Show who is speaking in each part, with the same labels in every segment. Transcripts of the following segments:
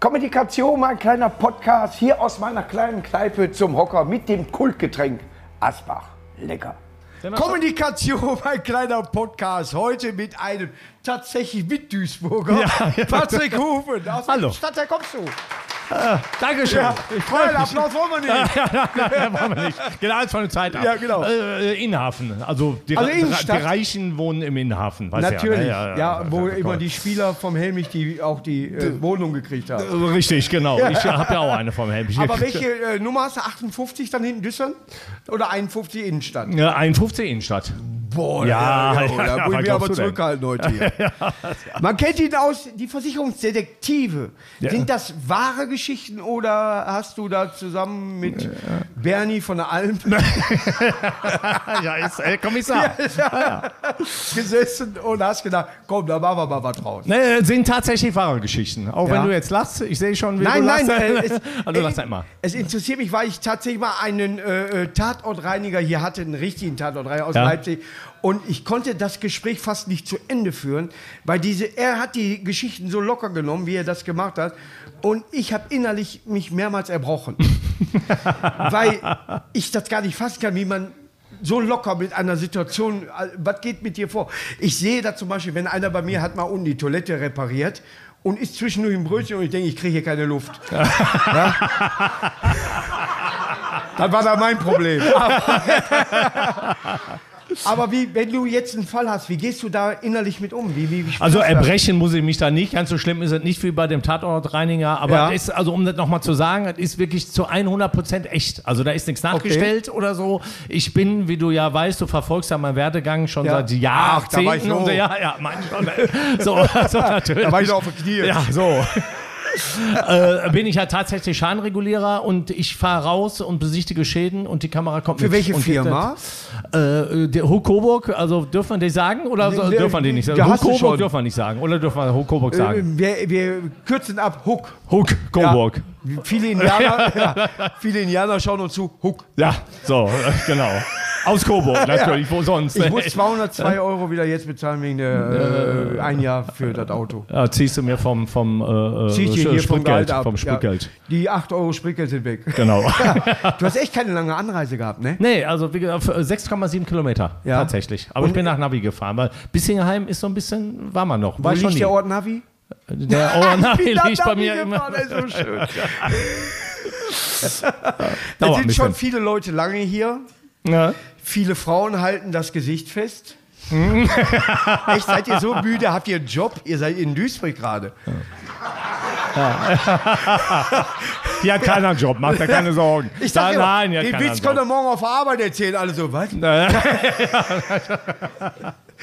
Speaker 1: Kommunikation, mein kleiner Podcast hier aus meiner kleinen Kneipe zum Hocker mit dem Kultgetränk Asbach. Lecker. Kommunikation, mein kleiner Podcast. Heute mit einem tatsächlich mit Duisburger.
Speaker 2: Ja, ja.
Speaker 1: Patrick Hufen. Aus
Speaker 2: Hallo.
Speaker 1: Stadt kommst du?
Speaker 2: Dankeschön.
Speaker 1: Ja,
Speaker 2: Ich freue
Speaker 1: Nein,
Speaker 2: mich.
Speaker 1: Applaus wollen wir nicht.
Speaker 2: Ja, machen wir nicht. Genau, als von der Zeit ab.
Speaker 1: Ja, genau.
Speaker 2: Äh, äh, Innenhafen. Also die,
Speaker 1: Also
Speaker 2: die Reichen wohnen im Innenhafen. Weißt
Speaker 1: Natürlich,
Speaker 2: Ja,
Speaker 1: ja, wo immer die Spieler vom Helmich die auch die äh, Wohnung gekriegt haben.
Speaker 2: Richtig, genau. Ich habe ja auch eine vom Helm.
Speaker 1: Aber welche äh, Nummer hast du? 58 dann hinten Düsseldorf? Oder 51 Innenstadt?
Speaker 2: Ja, 51 Innenstadt.
Speaker 1: Boah,
Speaker 2: Ja,
Speaker 1: ja,
Speaker 2: ja,
Speaker 1: da
Speaker 2: ja,
Speaker 1: muss ich mich aber zurückhalten heute hier. Man kennt ihn aus, die Versicherungsdetektive. Sind das wahre Geschichten oder hast du da zusammen mit Bernie von der Alm
Speaker 2: ja, ist äh, Kommissar.
Speaker 1: gesessen und hast gedacht, komm, da machen wir mal was draus?
Speaker 2: Ne, sind tatsächlich wahre Geschichten. Auch wenn du jetzt lachst, ich sehe schon, wie
Speaker 1: Nein,
Speaker 2: du
Speaker 1: nein,
Speaker 2: lachst.
Speaker 1: äh, es,
Speaker 2: also, du lachst
Speaker 1: äh,
Speaker 2: immer.
Speaker 1: es interessiert mich, weil ich tatsächlich mal einen äh, äh, Tatortreiniger hier hatte, einen richtigen Tatortreiniger aus. Leipzig. Und ich konnte das Gespräch fast nicht zu Ende führen, weil diese, er hat die Geschichten so locker genommen, wie er das gemacht hat. Und ich habe innerlich mich mehrmals erbrochen. weil ich das gar nicht fassen kann, wie man so locker mit einer Situation, äh, was geht mit dir vor? Ich sehe da zum Beispiel, wenn einer bei mir hat mal unten die Toilette repariert und ist zwischendurch ein Brötchen und ich denke, ich kriege hier keine Luft. ja? Das war da mein Problem. Aber, wie, wenn du jetzt einen Fall hast, wie gehst du da innerlich mit um? Wie, wie, wie
Speaker 2: Also
Speaker 1: das?
Speaker 2: erbrechen muss ich mich da nicht. Ganz so schlimm ist es nicht wie bei dem Tatortreiniger. Aber
Speaker 1: Ja.
Speaker 2: ist, also um das nochmal zu sagen, es ist wirklich zu 100% echt. Also da ist nichts nachgestellt oder so. Ich bin, wie du ja weißt, du verfolgst ja meinen Werdegang schon
Speaker 1: Ja.
Speaker 2: seit
Speaker 1: Ach, da war ich
Speaker 2: Jahrzehnten.
Speaker 1: so.
Speaker 2: ja, ja, mein. So, also natürlich.
Speaker 1: Da war ich noch auf den Knien.
Speaker 2: Ja, so. Äh, bin ich ja tatsächlich Schadenregulierer und ich fahre raus und besichtige Schäden und die Kamera kommt
Speaker 1: Für
Speaker 2: mit.
Speaker 1: welche
Speaker 2: und
Speaker 1: Firma?
Speaker 2: Äh, der Huck Coburg, also dürfen wir die sagen oder so,
Speaker 1: Nee,
Speaker 2: dürfen wir die nicht sagen? Huck Coburg dürfen wir nicht sagen oder dürfen wir Huck Coburg
Speaker 1: Äh,
Speaker 2: sagen?
Speaker 1: wir, wir kürzen ab, Hook.
Speaker 2: Huck Coburg.
Speaker 1: Ja. Viele, Indianer, ja, viele Indianer schauen uns zu, Hook.
Speaker 2: Ja, so, genau. Aus Coburg natürlich, wo sonst?
Speaker 1: Ich muss 202 Euro wieder jetzt bezahlen wegen der äh, ein Jahr für das Auto.
Speaker 2: ja, ziehst du mir vom, vom äh,
Speaker 1: Zieh
Speaker 2: äh,
Speaker 1: hier vom
Speaker 2: Spritgeld,
Speaker 1: Gehalt ab.
Speaker 2: vom Spritgeld.
Speaker 1: Ja. Die 8 Euro Spritgeld sind weg.
Speaker 2: Genau.
Speaker 1: Du hast echt keine lange Anreise gehabt, ne?
Speaker 2: Nee, also wie gesagt, 6,7 Kilometer
Speaker 1: Ja.
Speaker 2: tatsächlich. Aber ich bin nach Navi gefahren, weil Bissingerheim ist so ein bisschen, war man noch.
Speaker 1: Wo
Speaker 2: War schon
Speaker 1: liegt
Speaker 2: nie.
Speaker 1: der Ort Navi?
Speaker 2: Der
Speaker 1: da
Speaker 2: liegt bei mir immer.
Speaker 1: das ist so schön.
Speaker 2: Ein
Speaker 1: sind schon viele Leute lange hier.
Speaker 2: Ja.
Speaker 1: Viele Frauen halten das Gesicht fest. Echt, seid ihr so müde? Habt ihr einen Job? Ihr seid in Duisburg gerade.
Speaker 2: Die hat keinen Job, macht dir keine Sorgen.
Speaker 1: Ich sag
Speaker 2: nein,
Speaker 1: immer,
Speaker 2: nein, die hat
Speaker 1: den Witz ihr morgen auf Arbeit erzählen. Alle so, was?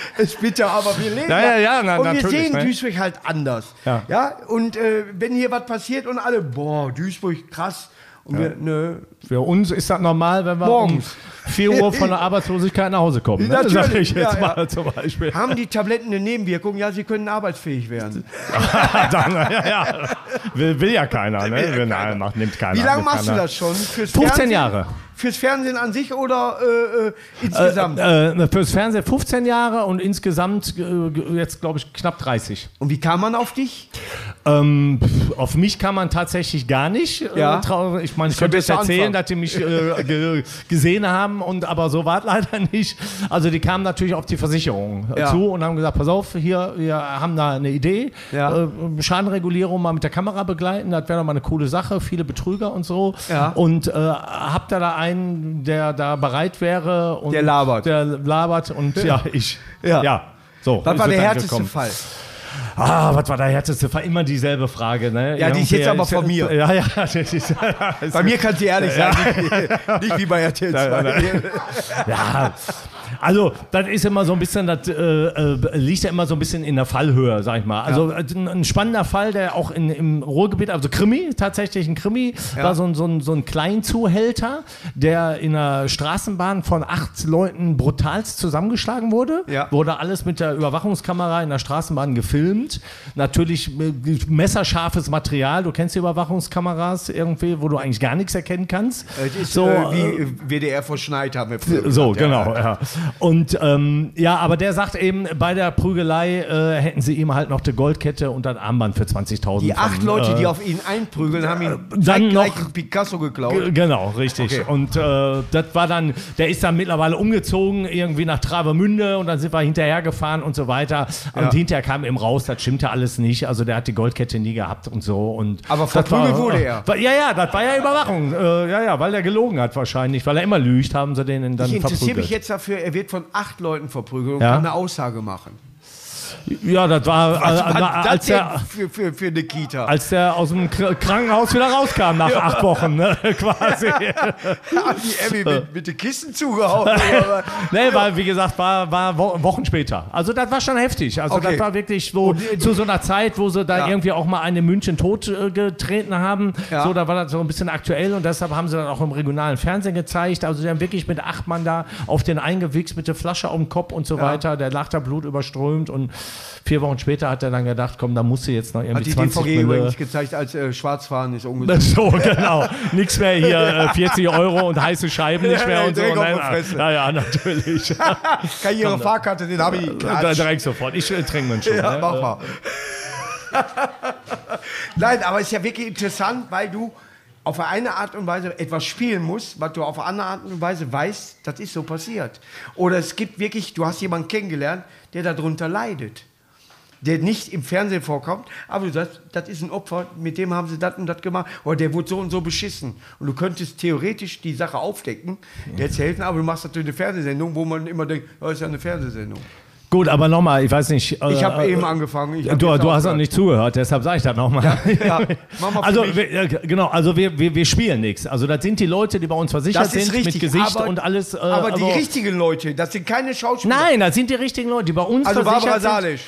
Speaker 1: ist bitter, aber wir leben.
Speaker 2: Ja, ja, ja, na,
Speaker 1: und wir sehen
Speaker 2: ne?
Speaker 1: Duisburg halt anders.
Speaker 2: Ja.
Speaker 1: ja? Und äh, wenn hier was passiert und alle, boah, Duisburg, krass. Und wir, nö.
Speaker 2: Für uns ist das normal, wenn wir
Speaker 1: Morgens.
Speaker 2: um 4 Uhr von der Arbeitslosigkeit nach Hause kommen. Ne? Sag ich jetzt
Speaker 1: ja, ja.
Speaker 2: mal zum Beispiel.
Speaker 1: Haben die Tabletten eine Nebenwirkung? Ja, sie können arbeitsfähig werden.
Speaker 2: Dann, ja, ja. Will, will ja keiner, ne? Will Nein, macht, nimmt keiner.
Speaker 1: Wie lange machst du
Speaker 2: keiner.
Speaker 1: das schon? Fürs
Speaker 2: 15
Speaker 1: Fernsehen?
Speaker 2: Jahre.
Speaker 1: Fürs Fernsehen an sich oder äh, äh, insgesamt?
Speaker 2: Äh, fürs Fernsehen 15 Jahre und insgesamt äh, jetzt, glaube ich, knapp 30.
Speaker 1: Und wie kam man auf dich?
Speaker 2: Ähm, auf mich kann man tatsächlich gar nicht.
Speaker 1: Ja.
Speaker 2: Äh, trau- ich meine, ich
Speaker 1: ja
Speaker 2: könnte
Speaker 1: besser
Speaker 2: erzählen. Dass die mich äh, ge gesehen haben, und aber so war es leider nicht. Also die kamen natürlich auf die Versicherung äh,
Speaker 1: Ja.
Speaker 2: zu und haben gesagt, pass auf, hier, wir haben da eine Idee.
Speaker 1: Ja.
Speaker 2: Äh, Schadenregulierung mal mit der Kamera begleiten, das wäre doch mal eine coole Sache, viele Betrüger und so.
Speaker 1: Ja.
Speaker 2: Und äh, habt ihr da einen, der da bereit wäre? Und
Speaker 1: Der labert.
Speaker 2: Der labert und ja, ich.
Speaker 1: Ja.
Speaker 2: So, ist
Speaker 1: war der härteste
Speaker 2: gekommen.
Speaker 1: Fall?
Speaker 2: Ah, was war der härteste Fall? Immer dieselbe Frage, ne?
Speaker 1: Ja, die ist jetzt aber von mir.
Speaker 2: Ja, ja.
Speaker 1: Bei mir kannst du ehrlich sein, nicht, nicht wie bei RTL 2.
Speaker 2: ja. Also, das ist immer so ein bisschen, das äh, äh, liegt ja immer so ein bisschen in der Fallhöhe, sag ich mal. Also, äh, ein, ein spannender Fall, der auch in, im Ruhrgebiet, also Krimi, tatsächlich ein Krimi, war so ein, so, ein, so ein Kleinzuhälter, der in einer Straßenbahn von acht Leuten brutalst zusammengeschlagen wurde.
Speaker 1: Ja.
Speaker 2: Wurde alles mit der Überwachungskamera in der Straßenbahn gefilmt. Natürlich äh, messerscharfes Material. Du kennst die Überwachungskameras irgendwie, wo du eigentlich gar nichts erkennen kannst.
Speaker 1: Das ist
Speaker 2: so,
Speaker 1: äh,
Speaker 2: äh,
Speaker 1: wie WDR vor Schneid haben wir früher
Speaker 2: so,
Speaker 1: gesagt, ja.
Speaker 2: genau, ja. Und ähm, ja, aber der sagt eben, bei der Prügelei äh, hätten sie ihm halt noch die Goldkette und das Armband für 20.000.
Speaker 1: Die acht
Speaker 2: von,
Speaker 1: Leute,
Speaker 2: äh,
Speaker 1: die auf ihn einprügeln, haben ihn
Speaker 2: dann
Speaker 1: zeitgleich
Speaker 2: noch-
Speaker 1: Picasso geklaut.
Speaker 2: Genau, richtig.
Speaker 1: Okay.
Speaker 2: Und äh, das war dann, der ist dann mittlerweile umgezogen, irgendwie nach Travemünde und dann sind wir hinterher gefahren und so weiter.
Speaker 1: Ja.
Speaker 2: Und hinterher kam eben raus, das stimmte alles nicht. Also der hat die Goldkette nie gehabt und so. Und
Speaker 1: Aber verprügelt wurde er.
Speaker 2: War, ja, ja, das war ja Überwachung. Äh, ja, ja, weil er gelogen hat wahrscheinlich, weil er immer lügt, haben sie den dann
Speaker 1: Ich interessiere
Speaker 2: verprügelt.
Speaker 1: mich jetzt dafür, er wird von acht Leuten verprügelt und
Speaker 2: Ja.
Speaker 1: kann eine Aussage machen.
Speaker 2: Ja, das war,
Speaker 1: Was
Speaker 2: äh,
Speaker 1: war
Speaker 2: na,
Speaker 1: das
Speaker 2: als, er,
Speaker 1: für, für, für eine Kita?
Speaker 2: als der aus dem Kr- Krankenhaus wieder rauskam nach acht Wochen, ne, quasi.
Speaker 1: Haben die Emmy mit, mit den Kissen zugehauen?
Speaker 2: Nee, weil, wie gesagt, war, war Wo- Wochen später. Also, das war schon heftig. Also,
Speaker 1: Okay.
Speaker 2: das war wirklich so zu so einer Zeit, wo sie da
Speaker 1: Ja.
Speaker 2: irgendwie auch mal einen in München tot äh, getreten haben.
Speaker 1: Ja.
Speaker 2: So, da war das so ein bisschen aktuell und deshalb haben sie dann auch im regionalen Fernsehen gezeigt. Also, sie haben wirklich mit acht Mann da auf den eingewichst mit der Flasche auf dem Kopf und so weiter. Der lag da Blut überströmt und vier Wochen später hat er dann gedacht, komm, da musst du jetzt noch
Speaker 1: Hat
Speaker 2: irgendwie
Speaker 1: die
Speaker 2: 20
Speaker 1: DVG
Speaker 2: Mille.
Speaker 1: übrigens gezeigt, als äh, Schwarzfahren ist umgesetzt.
Speaker 2: So, genau. Nix mehr hier, äh, 40 Euro und heiße Scheiben nicht mehr
Speaker 1: ja,
Speaker 2: und so. Nein,
Speaker 1: Fresse.
Speaker 2: Ja, natürlich.
Speaker 1: Kann ihre Fahrkarte, den habe ich.
Speaker 2: Da
Speaker 1: Klatsch.
Speaker 2: direkt sofort. Ich äh, trinke mir schon.
Speaker 1: Ja,
Speaker 2: ne?
Speaker 1: mach mal. Nein, aber es ist ja wirklich interessant, weil du auf eine Art und Weise etwas spielen musst, was du auf eine andere Art und Weise weißt, das ist so passiert. Oder es gibt wirklich, du hast jemanden kennengelernt, der darunter leidet. Der nicht im Fernsehen vorkommt, aber du sagst, das ist ein Opfer, mit dem haben sie das und das gemacht, oder der wurde so und so beschissen. Und du könntest theoretisch die Sache aufdecken, jetzt helfen, aber du machst natürlich eine Fernsehsendung, wo man immer denkt, das ist ja eine Fernsehsendung.
Speaker 2: Gut, aber nochmal, ich weiß nicht. äh,
Speaker 1: Ich habe
Speaker 2: äh,
Speaker 1: eben angefangen.
Speaker 2: Du, du hast noch
Speaker 1: aufgehört.
Speaker 2: nicht zugehört, deshalb sage ich das nochmal.
Speaker 1: Ja, für
Speaker 2: also, wir, äh, genau, also wir, wir, wir spielen nichts. Also, das sind die Leute, die bei uns versichert sind,
Speaker 1: richtig.
Speaker 2: mit Gesicht
Speaker 1: aber,
Speaker 2: und alles. Äh,
Speaker 1: aber die
Speaker 2: also,
Speaker 1: richtigen Leute, das sind keine Schauspieler.
Speaker 2: Nein, das sind die richtigen Leute, die bei uns
Speaker 1: Also
Speaker 2: versichert
Speaker 1: Barbara
Speaker 2: sind.
Speaker 1: Salisch.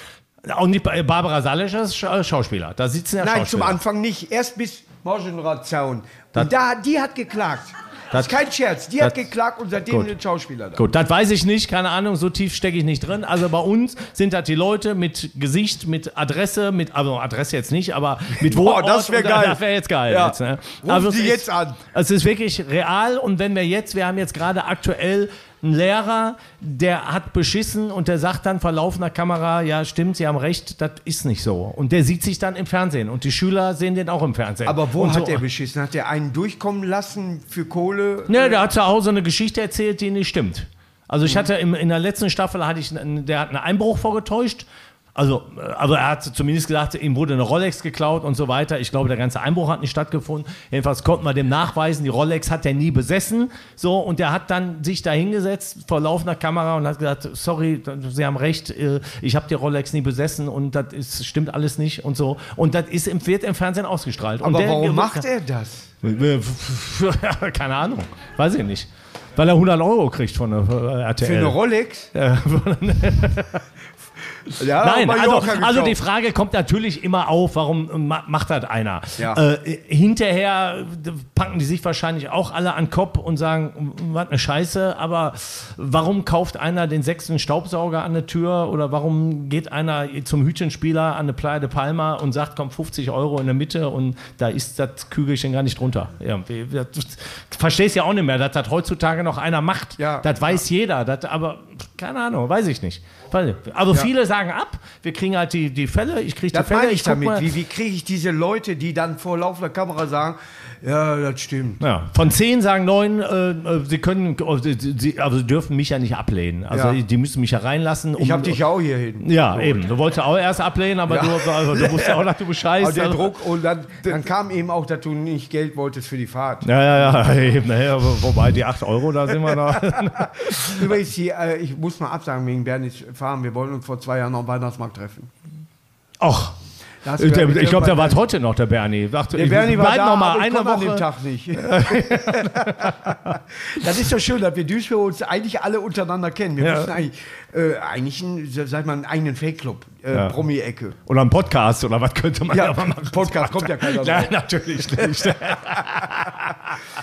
Speaker 2: Auch nicht bei Barbara Salisch ist Scha- Schauspieler. Da sitzen ja
Speaker 1: Nein, zum
Speaker 2: Schauspieler.
Speaker 1: Anfang nicht. Erst bis Morgenration. Und da, die hat geklagt. Das
Speaker 2: Das-
Speaker 1: ist kein Scherz. Die hat
Speaker 2: das-
Speaker 1: geklagt und seitdem sind Schauspieler da.
Speaker 2: Gut, das weiß ich nicht, keine Ahnung, so tief stecke ich nicht drin. Also bei uns sind das die Leute mit Gesicht, mit Adresse, mit, also Adresse jetzt nicht, aber mit
Speaker 1: Boah,
Speaker 2: Wohnort.
Speaker 1: das wär
Speaker 2: und
Speaker 1: geil.
Speaker 2: Das wäre jetzt geil.
Speaker 1: Ja.
Speaker 2: Jetzt, ne? Also ist-
Speaker 1: jetzt an.
Speaker 2: Es ist wirklich real und wenn wir jetzt, wir haben jetzt gerade aktuell einen Lehrer, der hat beschissen und der sagt dann vor laufender Kamera, ja stimmt, Sie haben recht, das ist nicht so. Und der sieht sich dann im Fernsehen und die Schüler sehen den auch im Fernsehen.
Speaker 1: Aber wo
Speaker 2: und
Speaker 1: hat
Speaker 2: so.
Speaker 1: er beschissen? Hat er einen durchkommen lassen für Kohle?
Speaker 2: Ne, der hat zu Hause eine Geschichte erzählt, die nicht stimmt. Also ich hatte im, in der letzten Staffel hatte ich, der hat einen Einbruch vorgetäuscht. Also, äh, also er hat zumindest gesagt, ihm wurde eine Rolex geklaut und so weiter. Ich glaube, der ganze Einbruch hat nicht stattgefunden. Jedenfalls konnten wir dem nachweisen, die Rolex hat er nie besessen. So, und der hat dann sich da hingesetzt vor laufender Kamera und hat gesagt, sorry, Sie haben recht, äh, ich habe die Rolex nie besessen und das ist, stimmt alles nicht und so. Und das ist im, wird im Fernsehen ausgestrahlt.
Speaker 1: Aber
Speaker 2: der-
Speaker 1: warum macht er das?
Speaker 2: Keine Ahnung. Weiß ich nicht. Weil er 100 Euro kriegt von der äh, RTL.
Speaker 1: Für eine Rolex? Ja,
Speaker 2: Nein, also, also die. Frage kommt natürlich immer auf, warum ma macht das einer?
Speaker 1: Ja.
Speaker 2: Äh, hinterher packen die sich wahrscheinlich auch alle an den Kopf und sagen, was eine Scheiße, aber warum kauft einer den sechsten Staubsauger an der Tür oder warum geht einer zum Hütchenspieler an eine Playa de Palma und sagt, komm, 50 Euro in der Mitte und da ist das Kügelchen gar nicht drunter. Das, verstehst ja auch nicht mehr, dass das heutzutage noch einer macht.
Speaker 1: Ja.
Speaker 2: Das weiß jeder, das, aber keine Ahnung, weiß ich nicht. Weil- Also viele sagen ab, wir kriegen halt die, die Fälle, ich kriege die Fälle,
Speaker 1: ich damit.
Speaker 2: mal.
Speaker 1: Wie, wie kriege ich diese Leute, die dann vor laufender Kamera sagen, ja, das stimmt.
Speaker 2: Ja, von zehn sagen neun, äh, äh, sie können, äh, sie, aber sie dürfen mich ja nicht ablehnen. Also
Speaker 1: Ja.
Speaker 2: die müssen mich ja reinlassen. Um,
Speaker 1: Ich habe dich ja auch hier hin.
Speaker 2: Ja, eben. Du wolltest auch erst ablehnen, aber
Speaker 1: Ja.
Speaker 2: du, also, du wusstest auch, dass du Bescheid
Speaker 1: Aber der
Speaker 2: also-
Speaker 1: Druck und dann, dann kam eben auch, dass du nicht Geld wolltest für die Fahrt.
Speaker 2: Ja, ja, ja, eben. Naja, wobei die 8 Euro, da sind wir da.
Speaker 1: Übrigens, die, äh, ich muss mal absagen wegen Bernis Fahren. Wir wollten uns vor zwei Jahren am Weihnachtsmarkt treffen.
Speaker 2: Ach. Ich, glaube, der war heute noch, der Bernie. Dachte,
Speaker 1: Der Bernie war da,
Speaker 2: noch mal eine
Speaker 1: konnte an dem
Speaker 2: Woche.
Speaker 1: Tag nicht. das ist doch schön, dass wir Duisburg uns eigentlich alle untereinander kennen. Wir
Speaker 2: Ja.
Speaker 1: müssen eigentlich, äh, eigentlich einen, sag mal, einen eigenen Fanclub, äh,
Speaker 2: Ja.
Speaker 1: Promi-Ecke.
Speaker 2: Oder ein Podcast oder was könnte man
Speaker 1: Ja,
Speaker 2: machen.
Speaker 1: Podcast kommt ja keiner
Speaker 2: Nein,
Speaker 1: drauf.
Speaker 2: natürlich nicht.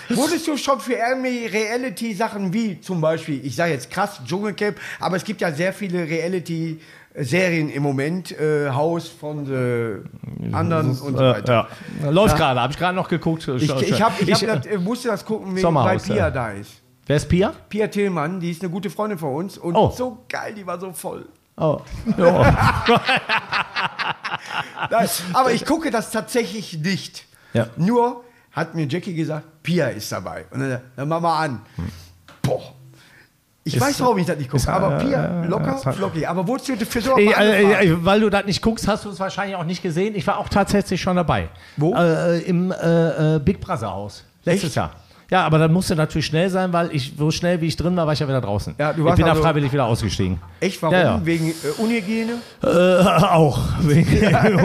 Speaker 1: Wurdest du schon für Reality-Sachen wie zum Beispiel, ich sage jetzt krass, Dschungelcamp, aber es gibt ja sehr viele Reality-Serien im Moment, äh, Haus von the anderen und so
Speaker 2: Äh,
Speaker 1: weiter.
Speaker 2: ja. Läuft gerade, habe ich gerade noch geguckt.
Speaker 1: Ich, ich, hab, ich, hab das, äh, musste das gucken, wegen, weil
Speaker 2: Sommerhaus,
Speaker 1: Pia
Speaker 2: ja.
Speaker 1: da ist.
Speaker 2: Wer ist Pia?
Speaker 1: Pia Tillmann, die ist eine gute Freundin von uns und
Speaker 2: Oh.
Speaker 1: so geil, die war so voll.
Speaker 2: Oh.
Speaker 1: Nein, aber ich gucke das tatsächlich nicht.
Speaker 2: Ja.
Speaker 1: Nur hat mir Jackie gesagt, Pia ist dabei. Und dann, dann mach mal an. Boah. Ich
Speaker 2: Ist-
Speaker 1: weiß, warum ich das nicht gucke, aber
Speaker 2: äh,
Speaker 1: Pia,
Speaker 2: äh,
Speaker 1: locker,
Speaker 2: ist halt-
Speaker 1: flockig. Aber für so
Speaker 2: Ey, äh, äh, weil du das nicht guckst, hast du es wahrscheinlich auch nicht gesehen. Ich war auch tatsächlich schon dabei.
Speaker 1: Wo?
Speaker 2: Äh, Im äh, äh, Big Brother Haus. Letztes
Speaker 1: Echt?
Speaker 2: Jahr. Ja, aber dann musste natürlich schnell sein, weil ich so schnell wie ich drin war, war ich ja wieder draußen.
Speaker 1: Ja, du
Speaker 2: ich
Speaker 1: warst
Speaker 2: bin da
Speaker 1: also-
Speaker 2: freiwillig wieder ausgestiegen.
Speaker 1: Echt, warum?
Speaker 2: Ja, ja.
Speaker 1: Wegen äh, Unhygiene?
Speaker 2: Äh, auch. Wegen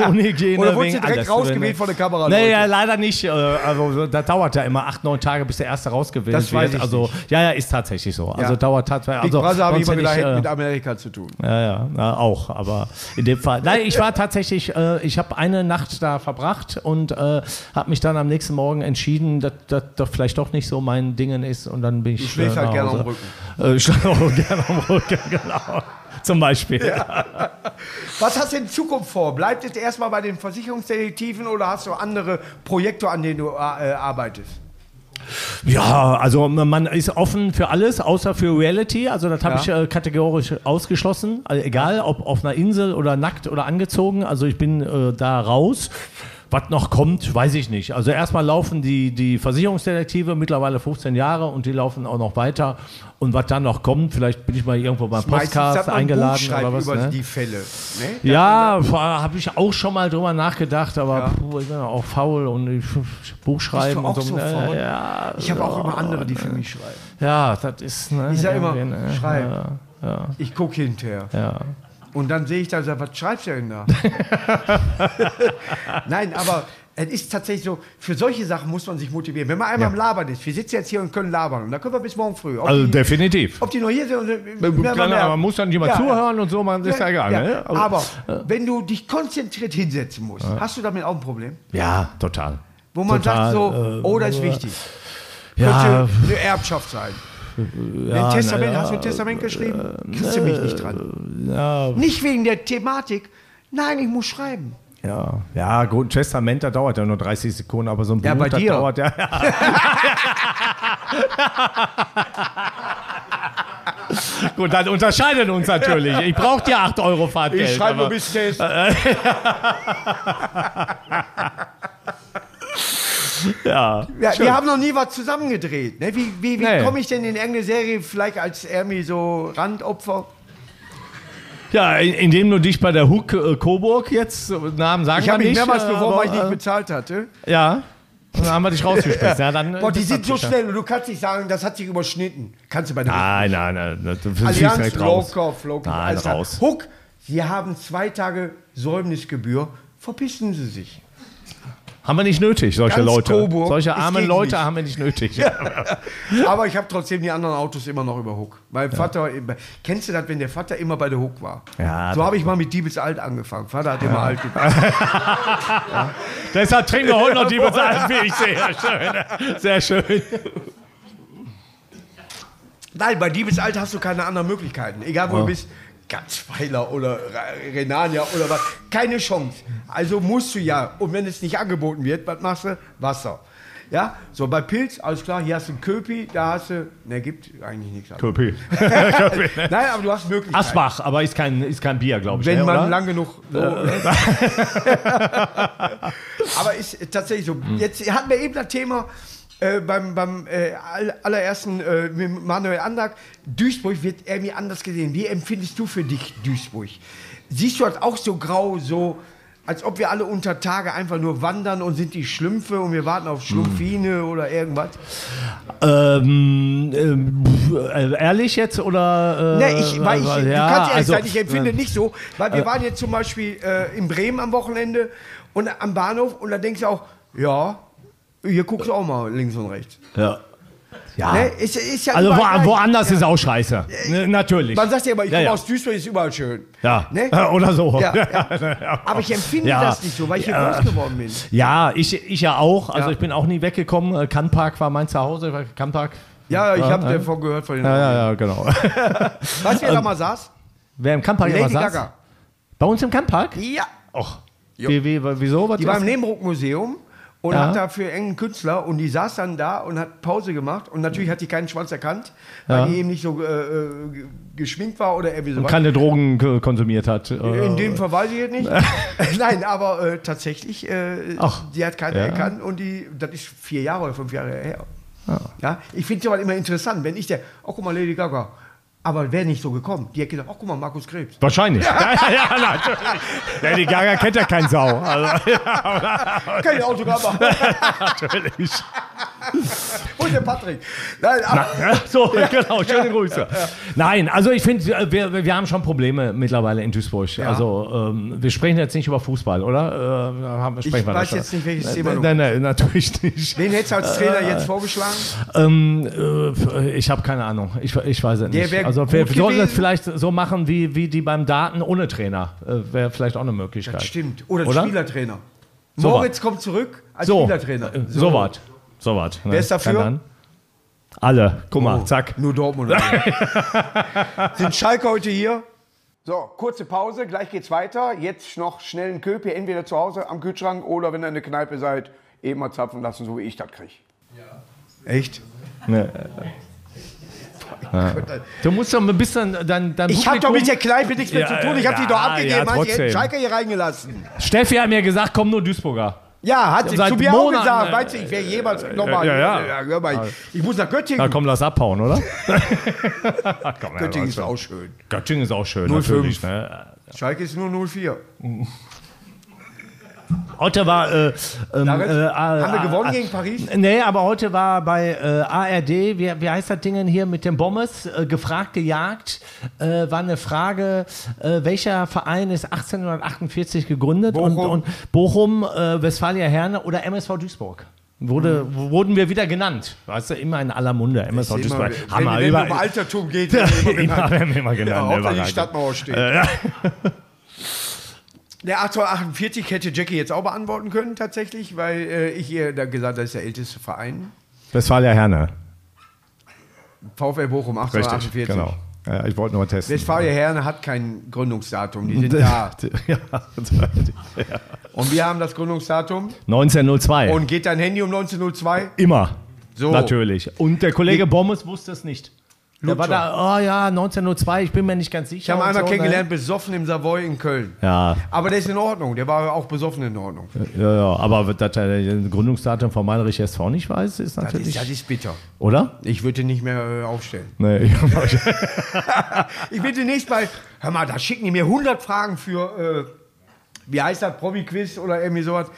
Speaker 2: Unhygiene.
Speaker 1: Oder wurdest du direkt
Speaker 2: alles.
Speaker 1: rausgewählt von der Kamera?
Speaker 2: Nee, ja, leider nicht. Äh, Also das dauert ja immer acht, neun Tage, bis der erste rausgewählt
Speaker 1: Das weiß
Speaker 2: wird.
Speaker 1: ich
Speaker 2: Also
Speaker 1: nicht.
Speaker 2: ja, ja, ist tatsächlich so. Also
Speaker 1: Ja.
Speaker 2: dauert tatsächlich. Also,
Speaker 1: Brother habe ich immer
Speaker 2: hätte äh,
Speaker 1: mit Amerika zu tun.
Speaker 2: Ja, ja, na, auch, aber in dem Fall. Nein, ich war tatsächlich, äh, ich habe eine Nacht da verbracht und äh, habe mich dann am nächsten Morgen entschieden, dass das vielleicht doch nicht so mein Dingen ist und dann bin ich.
Speaker 1: Du schläfst halt gerne am. Rücken.
Speaker 2: Äh, ich schlafe auch gerne am Rücken, genau. Zum Beispiel.
Speaker 1: Was hast du in Zukunft vor? Bleibt es erstmal bei den Versicherungsdetektiven oder hast du andere Projekte, an denen du äh, arbeitest?
Speaker 2: Ja, also man ist offen für alles, außer für Reality. Also das habe
Speaker 1: Ja.
Speaker 2: ich äh, kategorisch ausgeschlossen. Also egal, ob auf einer Insel oder nackt oder angezogen. Also ich bin äh, da raus. Was noch kommt, weiß ich nicht. Also erstmal laufen die, die Versicherungsdetektive mittlerweile 15 Jahre und die laufen auch noch weiter. Und was dann noch kommt, vielleicht bin ich mal irgendwo beim Podcast eingeladen oder was.
Speaker 1: über
Speaker 2: Ne?
Speaker 1: die Fälle. Ne?
Speaker 2: Ja, habe ich auch schon mal drüber nachgedacht, aber
Speaker 1: Ja.
Speaker 2: puh, ich bin auch faul und ich, Buch schreiben und so.
Speaker 1: so faul?
Speaker 2: Ja,
Speaker 1: Ich habe auch immer andere, die für mich schreiben.
Speaker 2: ja, das ist. Ne,
Speaker 1: Ich sag immer,
Speaker 2: ne,
Speaker 1: schreib.
Speaker 2: Ja, ja,
Speaker 1: Ich gucke hinterher.
Speaker 2: ja.
Speaker 1: Und dann sehe ich da, sag, was schreibst du denn da? Nein, aber es ist tatsächlich so, für solche Sachen muss man sich motivieren. Wenn man einmal am Labern ist, wir sitzen jetzt hier und können labern und da können wir bis morgen früh. Ob,
Speaker 2: Also
Speaker 1: die,
Speaker 2: definitiv.
Speaker 1: ob die noch hier sind, und, äh,
Speaker 2: Klar,
Speaker 1: wir merken.
Speaker 2: man muss dann jemand
Speaker 1: Ja,
Speaker 2: zuhören und so, man ist ja, egal. Ne?
Speaker 1: Aber wenn du dich konzentriert hinsetzen musst, hast du damit auch ein Problem?
Speaker 2: ja, total.
Speaker 1: Wo man
Speaker 2: Total,
Speaker 1: sagt so,
Speaker 2: äh,
Speaker 1: oh, das ist wichtig.
Speaker 2: Ja,
Speaker 1: Könnte eine Erbschaft sein.
Speaker 2: Ja,
Speaker 1: ein Testament,
Speaker 2: ja,
Speaker 1: hast du ein Testament geschrieben? Kriegst du mich nicht dran.
Speaker 2: ja,
Speaker 1: Nicht wegen der Thematik. Nein, ich muss schreiben.
Speaker 2: ja, ja, gut, ein Testament, das dauert ja nur 30 Sekunden, aber so ein Buch,
Speaker 1: Ja,
Speaker 2: das dauert ja. Gut, dann unterscheiden uns natürlich. Ich brauche dir 8 Euro Fahrtgeld.
Speaker 1: Ich schreibe nur bis Test.
Speaker 2: Ja,
Speaker 1: Ja, wir haben noch nie was zusammen gedreht. Ne? Wie, wie, wie
Speaker 2: Nee.
Speaker 1: komme ich denn in irgendeine Serie vielleicht als irgendwie so Randopfer?
Speaker 2: Ja, in- indem du dich bei der Hook äh, Coburg jetzt, äh, Namen sagen
Speaker 1: Ich
Speaker 2: wir
Speaker 1: habe mich mehrmals beworben, weil ich nicht
Speaker 2: äh,
Speaker 1: bezahlt hatte.
Speaker 2: Ja, und dann haben wir dich rausgeschmissen. ja, dann,
Speaker 1: Boah, die sind so schnell und du kannst nicht sagen, das hat sich überschnitten. Kannst du bei der
Speaker 2: Nein, nein, nein. Das ist
Speaker 1: Allianz. Low-Cost, Low-Cost.
Speaker 2: Nein,
Speaker 1: klar.
Speaker 2: raus.
Speaker 1: Huck, Sie haben zwei Tage Säumnisgebühr. Verpissen Sie sich.
Speaker 2: Haben wir nicht nötig, solche
Speaker 1: Ganz
Speaker 2: Leute.
Speaker 1: Coburg,
Speaker 2: solche armen Leute
Speaker 1: nicht.
Speaker 2: haben wir nicht nötig.
Speaker 1: Aber ich habe trotzdem die anderen Autos immer noch über Huck. Mein Vater, kennst du das, wenn der Vater immer bei der Huck war?
Speaker 2: Ja,
Speaker 1: so habe ich mal mit Diebesalt angefangen. Vater hat immer alt gebracht.
Speaker 2: Deshalb trinken wir heute noch die bezahlten wie ich sehe. Schön. Sehr schön.
Speaker 1: Nein, bei Diebesalt hast du keine anderen Möglichkeiten. Egal wo
Speaker 2: Ja.
Speaker 1: du bist. Gatzweiler oder Renania oder was. Keine Chance. Also musst du ja. Und wenn es nicht angeboten wird, was machst du? Wasser. Ja, so bei Pilz, alles klar, hier hast du einen Köpi, da hast du, ne, gibt eigentlich nichts anderes.
Speaker 2: Köpi.
Speaker 1: Nein, aber du hast Möglichkeiten.
Speaker 2: Asbach, aber ist kein, ist kein Bier, glaube ich.
Speaker 1: Wenn
Speaker 2: ne,
Speaker 1: man
Speaker 2: oder?
Speaker 1: lang genug. So, Aber ist tatsächlich so. Jetzt hatten wir eben das Thema äh, beim, beim äh, all- allerersten äh, mit Manuel Andag. Duisburg wird irgendwie anders gesehen. Wie empfindest du für dich Duisburg? Siehst du das auch so grau, so als ob wir alle unter Tage einfach nur wandern und sind die Schlümpfe und wir warten auf Schlumpfine oder irgendwas?
Speaker 2: Ähm, äh, ehrlich jetzt oder? Äh,
Speaker 1: Ne, ich, weil ich,
Speaker 2: äh,
Speaker 1: du
Speaker 2: ja,
Speaker 1: kannst ehrlich
Speaker 2: also,
Speaker 1: sein, ich empfinde
Speaker 2: äh,
Speaker 1: nicht so, weil wir waren jetzt zum Beispiel äh, in Bremen am Wochenende und am Bahnhof und da denkst du auch, ja, hier guckst du auch mal links und rechts.
Speaker 2: Ja. ja.
Speaker 1: Ne? Ist, ist ja
Speaker 2: Also wo, woanders ist auch scheiße. Ne, natürlich.
Speaker 1: Man sagt ja immer, ich
Speaker 2: Ja,
Speaker 1: komme
Speaker 2: ja.
Speaker 1: aus Duisburg, ist überall schön.
Speaker 2: Ja.
Speaker 1: Ne?
Speaker 2: Oder so.
Speaker 1: Ja, ja. Aber ich empfinde
Speaker 2: Ja.
Speaker 1: das nicht so, weil ich hier
Speaker 2: Ja.
Speaker 1: groß geworden bin.
Speaker 2: Ja, ich, ich ja auch. Also
Speaker 1: Ja.
Speaker 2: ich bin auch nie weggekommen. Äh, Kannpark war mein Zuhause. Kannpark.
Speaker 1: Ja, ich
Speaker 2: Ja,
Speaker 1: habe
Speaker 2: ja.
Speaker 1: davon gehört von den
Speaker 2: Ja, ja, ja, genau.
Speaker 1: Weißt du, wer da mal saß?
Speaker 2: Wer im Kannpark
Speaker 1: Lady
Speaker 2: saß?
Speaker 1: Gaga.
Speaker 2: Bei uns im Kannpark?
Speaker 1: Ja.
Speaker 2: Och.
Speaker 1: Jo.
Speaker 2: Wie, wie, wieso? Was
Speaker 1: Die war im Nebenruck-Museum und
Speaker 2: Ja.
Speaker 1: hat da für engen Künstler und die saß dann da und hat Pause gemacht und natürlich hat die keinen Schwanz erkannt, weil
Speaker 2: Ja.
Speaker 1: die eben nicht so äh, äh, ge- geschminkt war oder irgendwie
Speaker 2: Und
Speaker 1: sowas.
Speaker 2: keine Drogen konsumiert hat. äh,
Speaker 1: In dem Fall weiß ich jetzt nicht. Nein, aber äh, tatsächlich, äh,
Speaker 2: Ach,
Speaker 1: die hat keiner
Speaker 2: ja.
Speaker 1: erkannt und die, das ist vier Jahre oder fünf Jahre her. Ja. ich finde es aber immer interessant, wenn ich der, oh guck mal, Lady Gaga, aber wäre nicht so gekommen. Die hat gesagt, oh guck mal, Markus Krebs.
Speaker 2: Wahrscheinlich. Ja, ja, ja, natürlich. Lady Gaga kennt ja kein Sau. Also,
Speaker 1: Kann ich Autogramm machen.
Speaker 2: natürlich.
Speaker 1: Und der Patrick. Nein,
Speaker 2: Ja, so, genau, schöne Grüße. Nein, also ich finde, äh, wir, wir haben schon Probleme mittlerweile in Duisburg.
Speaker 1: Ja.
Speaker 2: Also ähm, wir sprechen jetzt nicht über Fußball, oder? Äh, haben,
Speaker 1: Ich weiß
Speaker 2: das
Speaker 1: jetzt
Speaker 2: schon.
Speaker 1: nicht, welches
Speaker 2: Äh,
Speaker 1: Thema
Speaker 2: Nein, nein, natürlich nicht.
Speaker 1: wen hättest du als Trainer jetzt vorgeschlagen?
Speaker 2: Ähm, äh, ich habe keine Ahnung. Ich, ich weiß es nicht. Also wir
Speaker 1: gut
Speaker 2: sollten das
Speaker 1: gewesen.
Speaker 2: vielleicht so machen, wie, wie die beim Daten ohne Trainer. Äh, Wäre vielleicht auch eine Möglichkeit.
Speaker 1: Das stimmt. Oder,
Speaker 2: Oder?
Speaker 1: Spielertrainer.
Speaker 2: So
Speaker 1: Moritz kommt zurück als
Speaker 2: So,
Speaker 1: Spielertrainer.
Speaker 2: äh, so was. So was.
Speaker 1: Wer ist dafür?
Speaker 2: Alle. Guck mal,
Speaker 1: Oh,
Speaker 2: zack.
Speaker 1: Nur Dortmund. Sind Schalke heute hier? So, kurze Pause, gleich geht's weiter. Jetzt noch schnell einen Köpi, entweder zu Hause am Kühlschrank oder wenn ihr in der Kneipe seid, eben mal zapfen lassen, so wie ich das kriege. Ja. Echt?
Speaker 2: Ne. Ja. Du musst doch ein bisschen dein, dein
Speaker 1: Ich habe doch mit der Kneipe nichts mehr
Speaker 2: Ja,
Speaker 1: zu tun. Ich habe die doch
Speaker 2: ja,
Speaker 1: abgegeben.
Speaker 2: ja, trotzdem.
Speaker 1: Schalke hier reingelassen.
Speaker 2: Steffi hat mir gesagt, komm nur Duisburger.
Speaker 1: Ja, hat sie zu mir auch gesagt.
Speaker 2: äh,
Speaker 1: Meinst du, ich wäre jemals nochmal.
Speaker 2: ja, ja.
Speaker 1: hör mal, ich, ich muss nach Göttingen.
Speaker 2: Na komm, lass abhauen, oder? komm,
Speaker 1: Göttingen
Speaker 2: ja,
Speaker 1: ist auch schön.
Speaker 2: Göttingen ist auch schön,
Speaker 1: 05.
Speaker 2: natürlich. Ne?
Speaker 1: Schalke ist nur 04.
Speaker 2: Heute war. Äh, ähm, äh,
Speaker 1: haben wir gewonnen gegen Paris?
Speaker 2: Nee, aber heute war bei äh, ARD, wie, wie heißt das Ding hier mit dem Bommes, äh, gefragt, gejagt, äh, war eine Frage, welcher Verein ist 1848 gegründet?
Speaker 1: Bochum.
Speaker 2: Und, und Bochum, Westfalia Herne oder MSV Duisburg? Wurde, Wurden wir wieder genannt. Weißt du, immer in aller Munde. MSV
Speaker 1: Immer,
Speaker 2: Duisburg.
Speaker 1: wenn
Speaker 2: Hammer.
Speaker 1: wenn es um
Speaker 2: Überall-
Speaker 1: Altertum geht, werden wir immer
Speaker 2: immer,
Speaker 1: genannt.
Speaker 2: wir immer
Speaker 1: Ja,
Speaker 2: genannt.
Speaker 1: Hauptsache die. Stadtmauer steht.
Speaker 2: Ja.
Speaker 1: Der 1848 hätte Jackie jetzt auch beantworten können, tatsächlich, weil äh, ich ihr da gesagt habe, das ist der älteste Verein.
Speaker 2: Westfalia Herne.
Speaker 1: VfL Bochum, 1848.
Speaker 2: genau. Ja, ich wollte nur testen.
Speaker 1: Westfalia Herne hat kein Gründungsdatum, die sind da.
Speaker 2: ja.
Speaker 1: Und wir haben das Gründungsdatum
Speaker 2: 1902.
Speaker 1: und geht dein Handy um 1902?
Speaker 2: Immer.
Speaker 1: So.
Speaker 2: Natürlich. Und der Kollege Bommes wusste es nicht. Der war da, oh ja, 1902, ich bin mir nicht ganz sicher.
Speaker 1: Ich habe einmal
Speaker 2: so,
Speaker 1: kennengelernt, besoffen im Savoy in Köln.
Speaker 2: Ne? Ja,
Speaker 1: Aber der ist in Ordnung, der war auch besoffen in Ordnung.
Speaker 2: ja, ja, aber dass er das Gründungsdatum von Meinrich SV nicht weiß, ist
Speaker 1: Das
Speaker 2: natürlich.
Speaker 1: ist, das ist bitter.
Speaker 2: oder?
Speaker 1: Ich würde ihn nicht mehr äh, aufstellen.
Speaker 2: Nee, ich,
Speaker 1: Ich bin demnächst bei, hör mal, da schicken die mir 100 Fragen für, äh, wie heißt das, Promi-Quiz oder irgendwie sowas.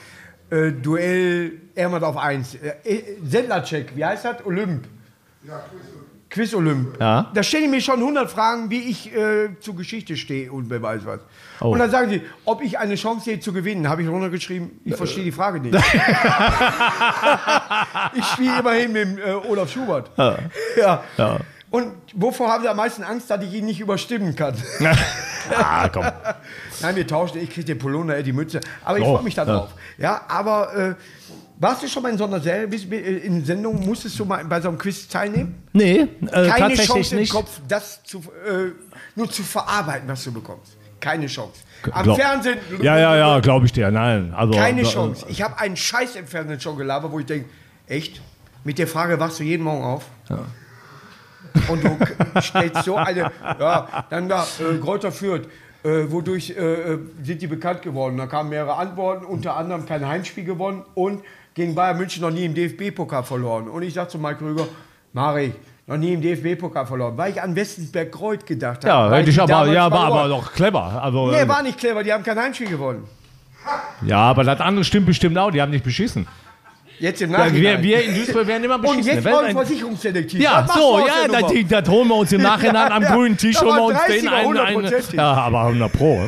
Speaker 1: Äh, Duell, irgendwas auf 1. Äh, äh, Sendlercheck, wie heißt das? Olymp. Quiz Olymp.
Speaker 2: Ja.
Speaker 1: Da stellen die mir schon 100 Fragen, wie ich äh, zur Geschichte stehe und wer weiß was.
Speaker 2: Oh.
Speaker 1: Und dann sagen sie, ob ich eine Chance sehe zu gewinnen, habe ich runtergeschrieben, ich verstehe die Frage nicht. ich spiele immerhin mit dem, äh, Olaf Schubert. Ja.
Speaker 2: Ja.
Speaker 1: Und wovor haben sie am meisten Angst, dass ich ihn nicht überstimmen kann?
Speaker 2: ah, komm.
Speaker 1: Nein, wir tauschen, ich kriege den Polonair, die Mütze. Aber ich
Speaker 2: So,
Speaker 1: freue mich darauf. Ja, aber äh, warst du schon mal in so einer äh, in Sendung, musstest du mal bei so einem Quiz teilnehmen?
Speaker 2: Nee, äh,
Speaker 1: Keine Chance
Speaker 2: nicht.
Speaker 1: im Kopf, das zu, äh, nur zu verarbeiten, was du bekommst. Keine Chance. Am
Speaker 2: Glaub-
Speaker 1: Fernsehen.
Speaker 2: Ja, ja, ja, glaube ich dir. Nein, also
Speaker 1: Keine
Speaker 2: äh,
Speaker 1: Chance. Ich habe einen Scheiß im Fernsehen schon gelabert, wo ich denke, echt? Mit der Frage wachst du jeden Morgen auf? Und du stellst so eine, ja, dann da, äh, Kräuter führt. Äh, wodurch äh, äh, sind die bekannt geworden? Da kamen mehrere Antworten, unter anderem kein Heimspiel gewonnen und gegen Bayern München noch nie im DFB-Pokal verloren. Und ich sag zu Mike Krüger, Mari, noch nie im DFB-Pokal verloren, weil ich an Westensberg-Kreuth gedacht habe.
Speaker 2: Ja, hätte ich aber, ja, war aber doch clever. Also,
Speaker 1: Nee,
Speaker 2: äh,
Speaker 1: war nicht clever, die haben kein Heimspiel gewonnen.
Speaker 2: ja, aber das andere stimmt bestimmt auch. Die haben nicht beschissen.
Speaker 1: Jetzt im
Speaker 2: Ja,
Speaker 1: Nachhinein.
Speaker 2: wir, wir in Duisburg werden immer beschissen.
Speaker 1: und jetzt wollen Versicherungsdetektiv.
Speaker 2: Ja, so, ja, das,
Speaker 1: Nummer?
Speaker 2: das holen wir uns im Nachhinein am
Speaker 1: Ja,
Speaker 2: grünen Tisch
Speaker 1: da
Speaker 2: holen wir uns
Speaker 1: 30er,
Speaker 2: den einen, einen
Speaker 1: 100%.
Speaker 2: Ja, aber 100 Pro.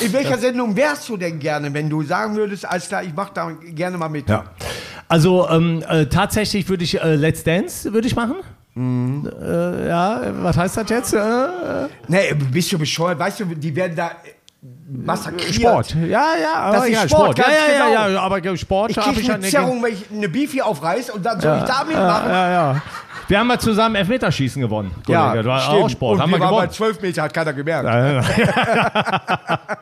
Speaker 1: In welcher Sendung wärst du denn gerne, wenn du sagen würdest, alles klar, ich mach da gerne mal mit?
Speaker 2: Ja. Also ähm, äh, tatsächlich würde ich äh, Let's Dance würde ich machen.
Speaker 1: Mhm.
Speaker 2: Äh, ja, was heißt das jetzt? Äh,
Speaker 1: Nee, bist du bescheuert? Weißt du, die werden da äh, massakriert.
Speaker 2: Sport. Ja, ja, aber
Speaker 1: Das ist
Speaker 2: ja,
Speaker 1: Sport,
Speaker 2: Ja,
Speaker 1: ganz
Speaker 2: ja, ja,
Speaker 1: genau.
Speaker 2: ja, aber Sport
Speaker 1: Ich
Speaker 2: habe ich ja
Speaker 1: eine
Speaker 2: nicht.
Speaker 1: Zerrung, wenn ich eine Beefy aufreiß und dann soll ich da mitmachen.
Speaker 2: Ja, ja. Wir haben mal zusammen Elfmeterschießen gewonnen. Kollege. Du hast auch Sport.
Speaker 1: Und
Speaker 2: haben
Speaker 1: wir waren bei
Speaker 2: gewonnen.
Speaker 1: 12 Meter, hat keiner gemerkt.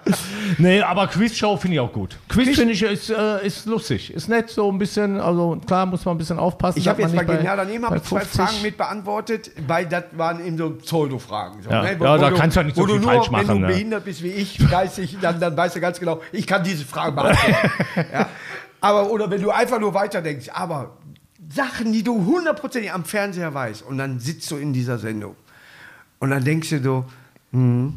Speaker 2: Nee, aber Quizshow finde ich auch gut. Quiz finde ich ist, äh, ist lustig. Ist nett, so ein bisschen, also klar muss man ein bisschen aufpassen.
Speaker 1: Ich habe jetzt bei Genial daneben
Speaker 2: bei
Speaker 1: zwei
Speaker 2: 50
Speaker 1: Fragen mit beantwortet, weil das waren eben so Pseudo-Fragen. So,
Speaker 2: Ja.
Speaker 1: ne?
Speaker 2: Ja, da kannst du ja nicht so
Speaker 1: wo
Speaker 2: viel
Speaker 1: du nur,
Speaker 2: falsch machen,
Speaker 1: Wenn du
Speaker 2: ne?
Speaker 1: behindert bist wie ich, geistig, dann, dann weißt du ganz genau, ich kann diese Fragen beantworten. ja? Aber, oder wenn du einfach nur weiterdenkst, aber Sachen, die du hundertprozentig am Fernseher weißt und dann sitzt du in dieser Sendung und dann denkst du so, hm,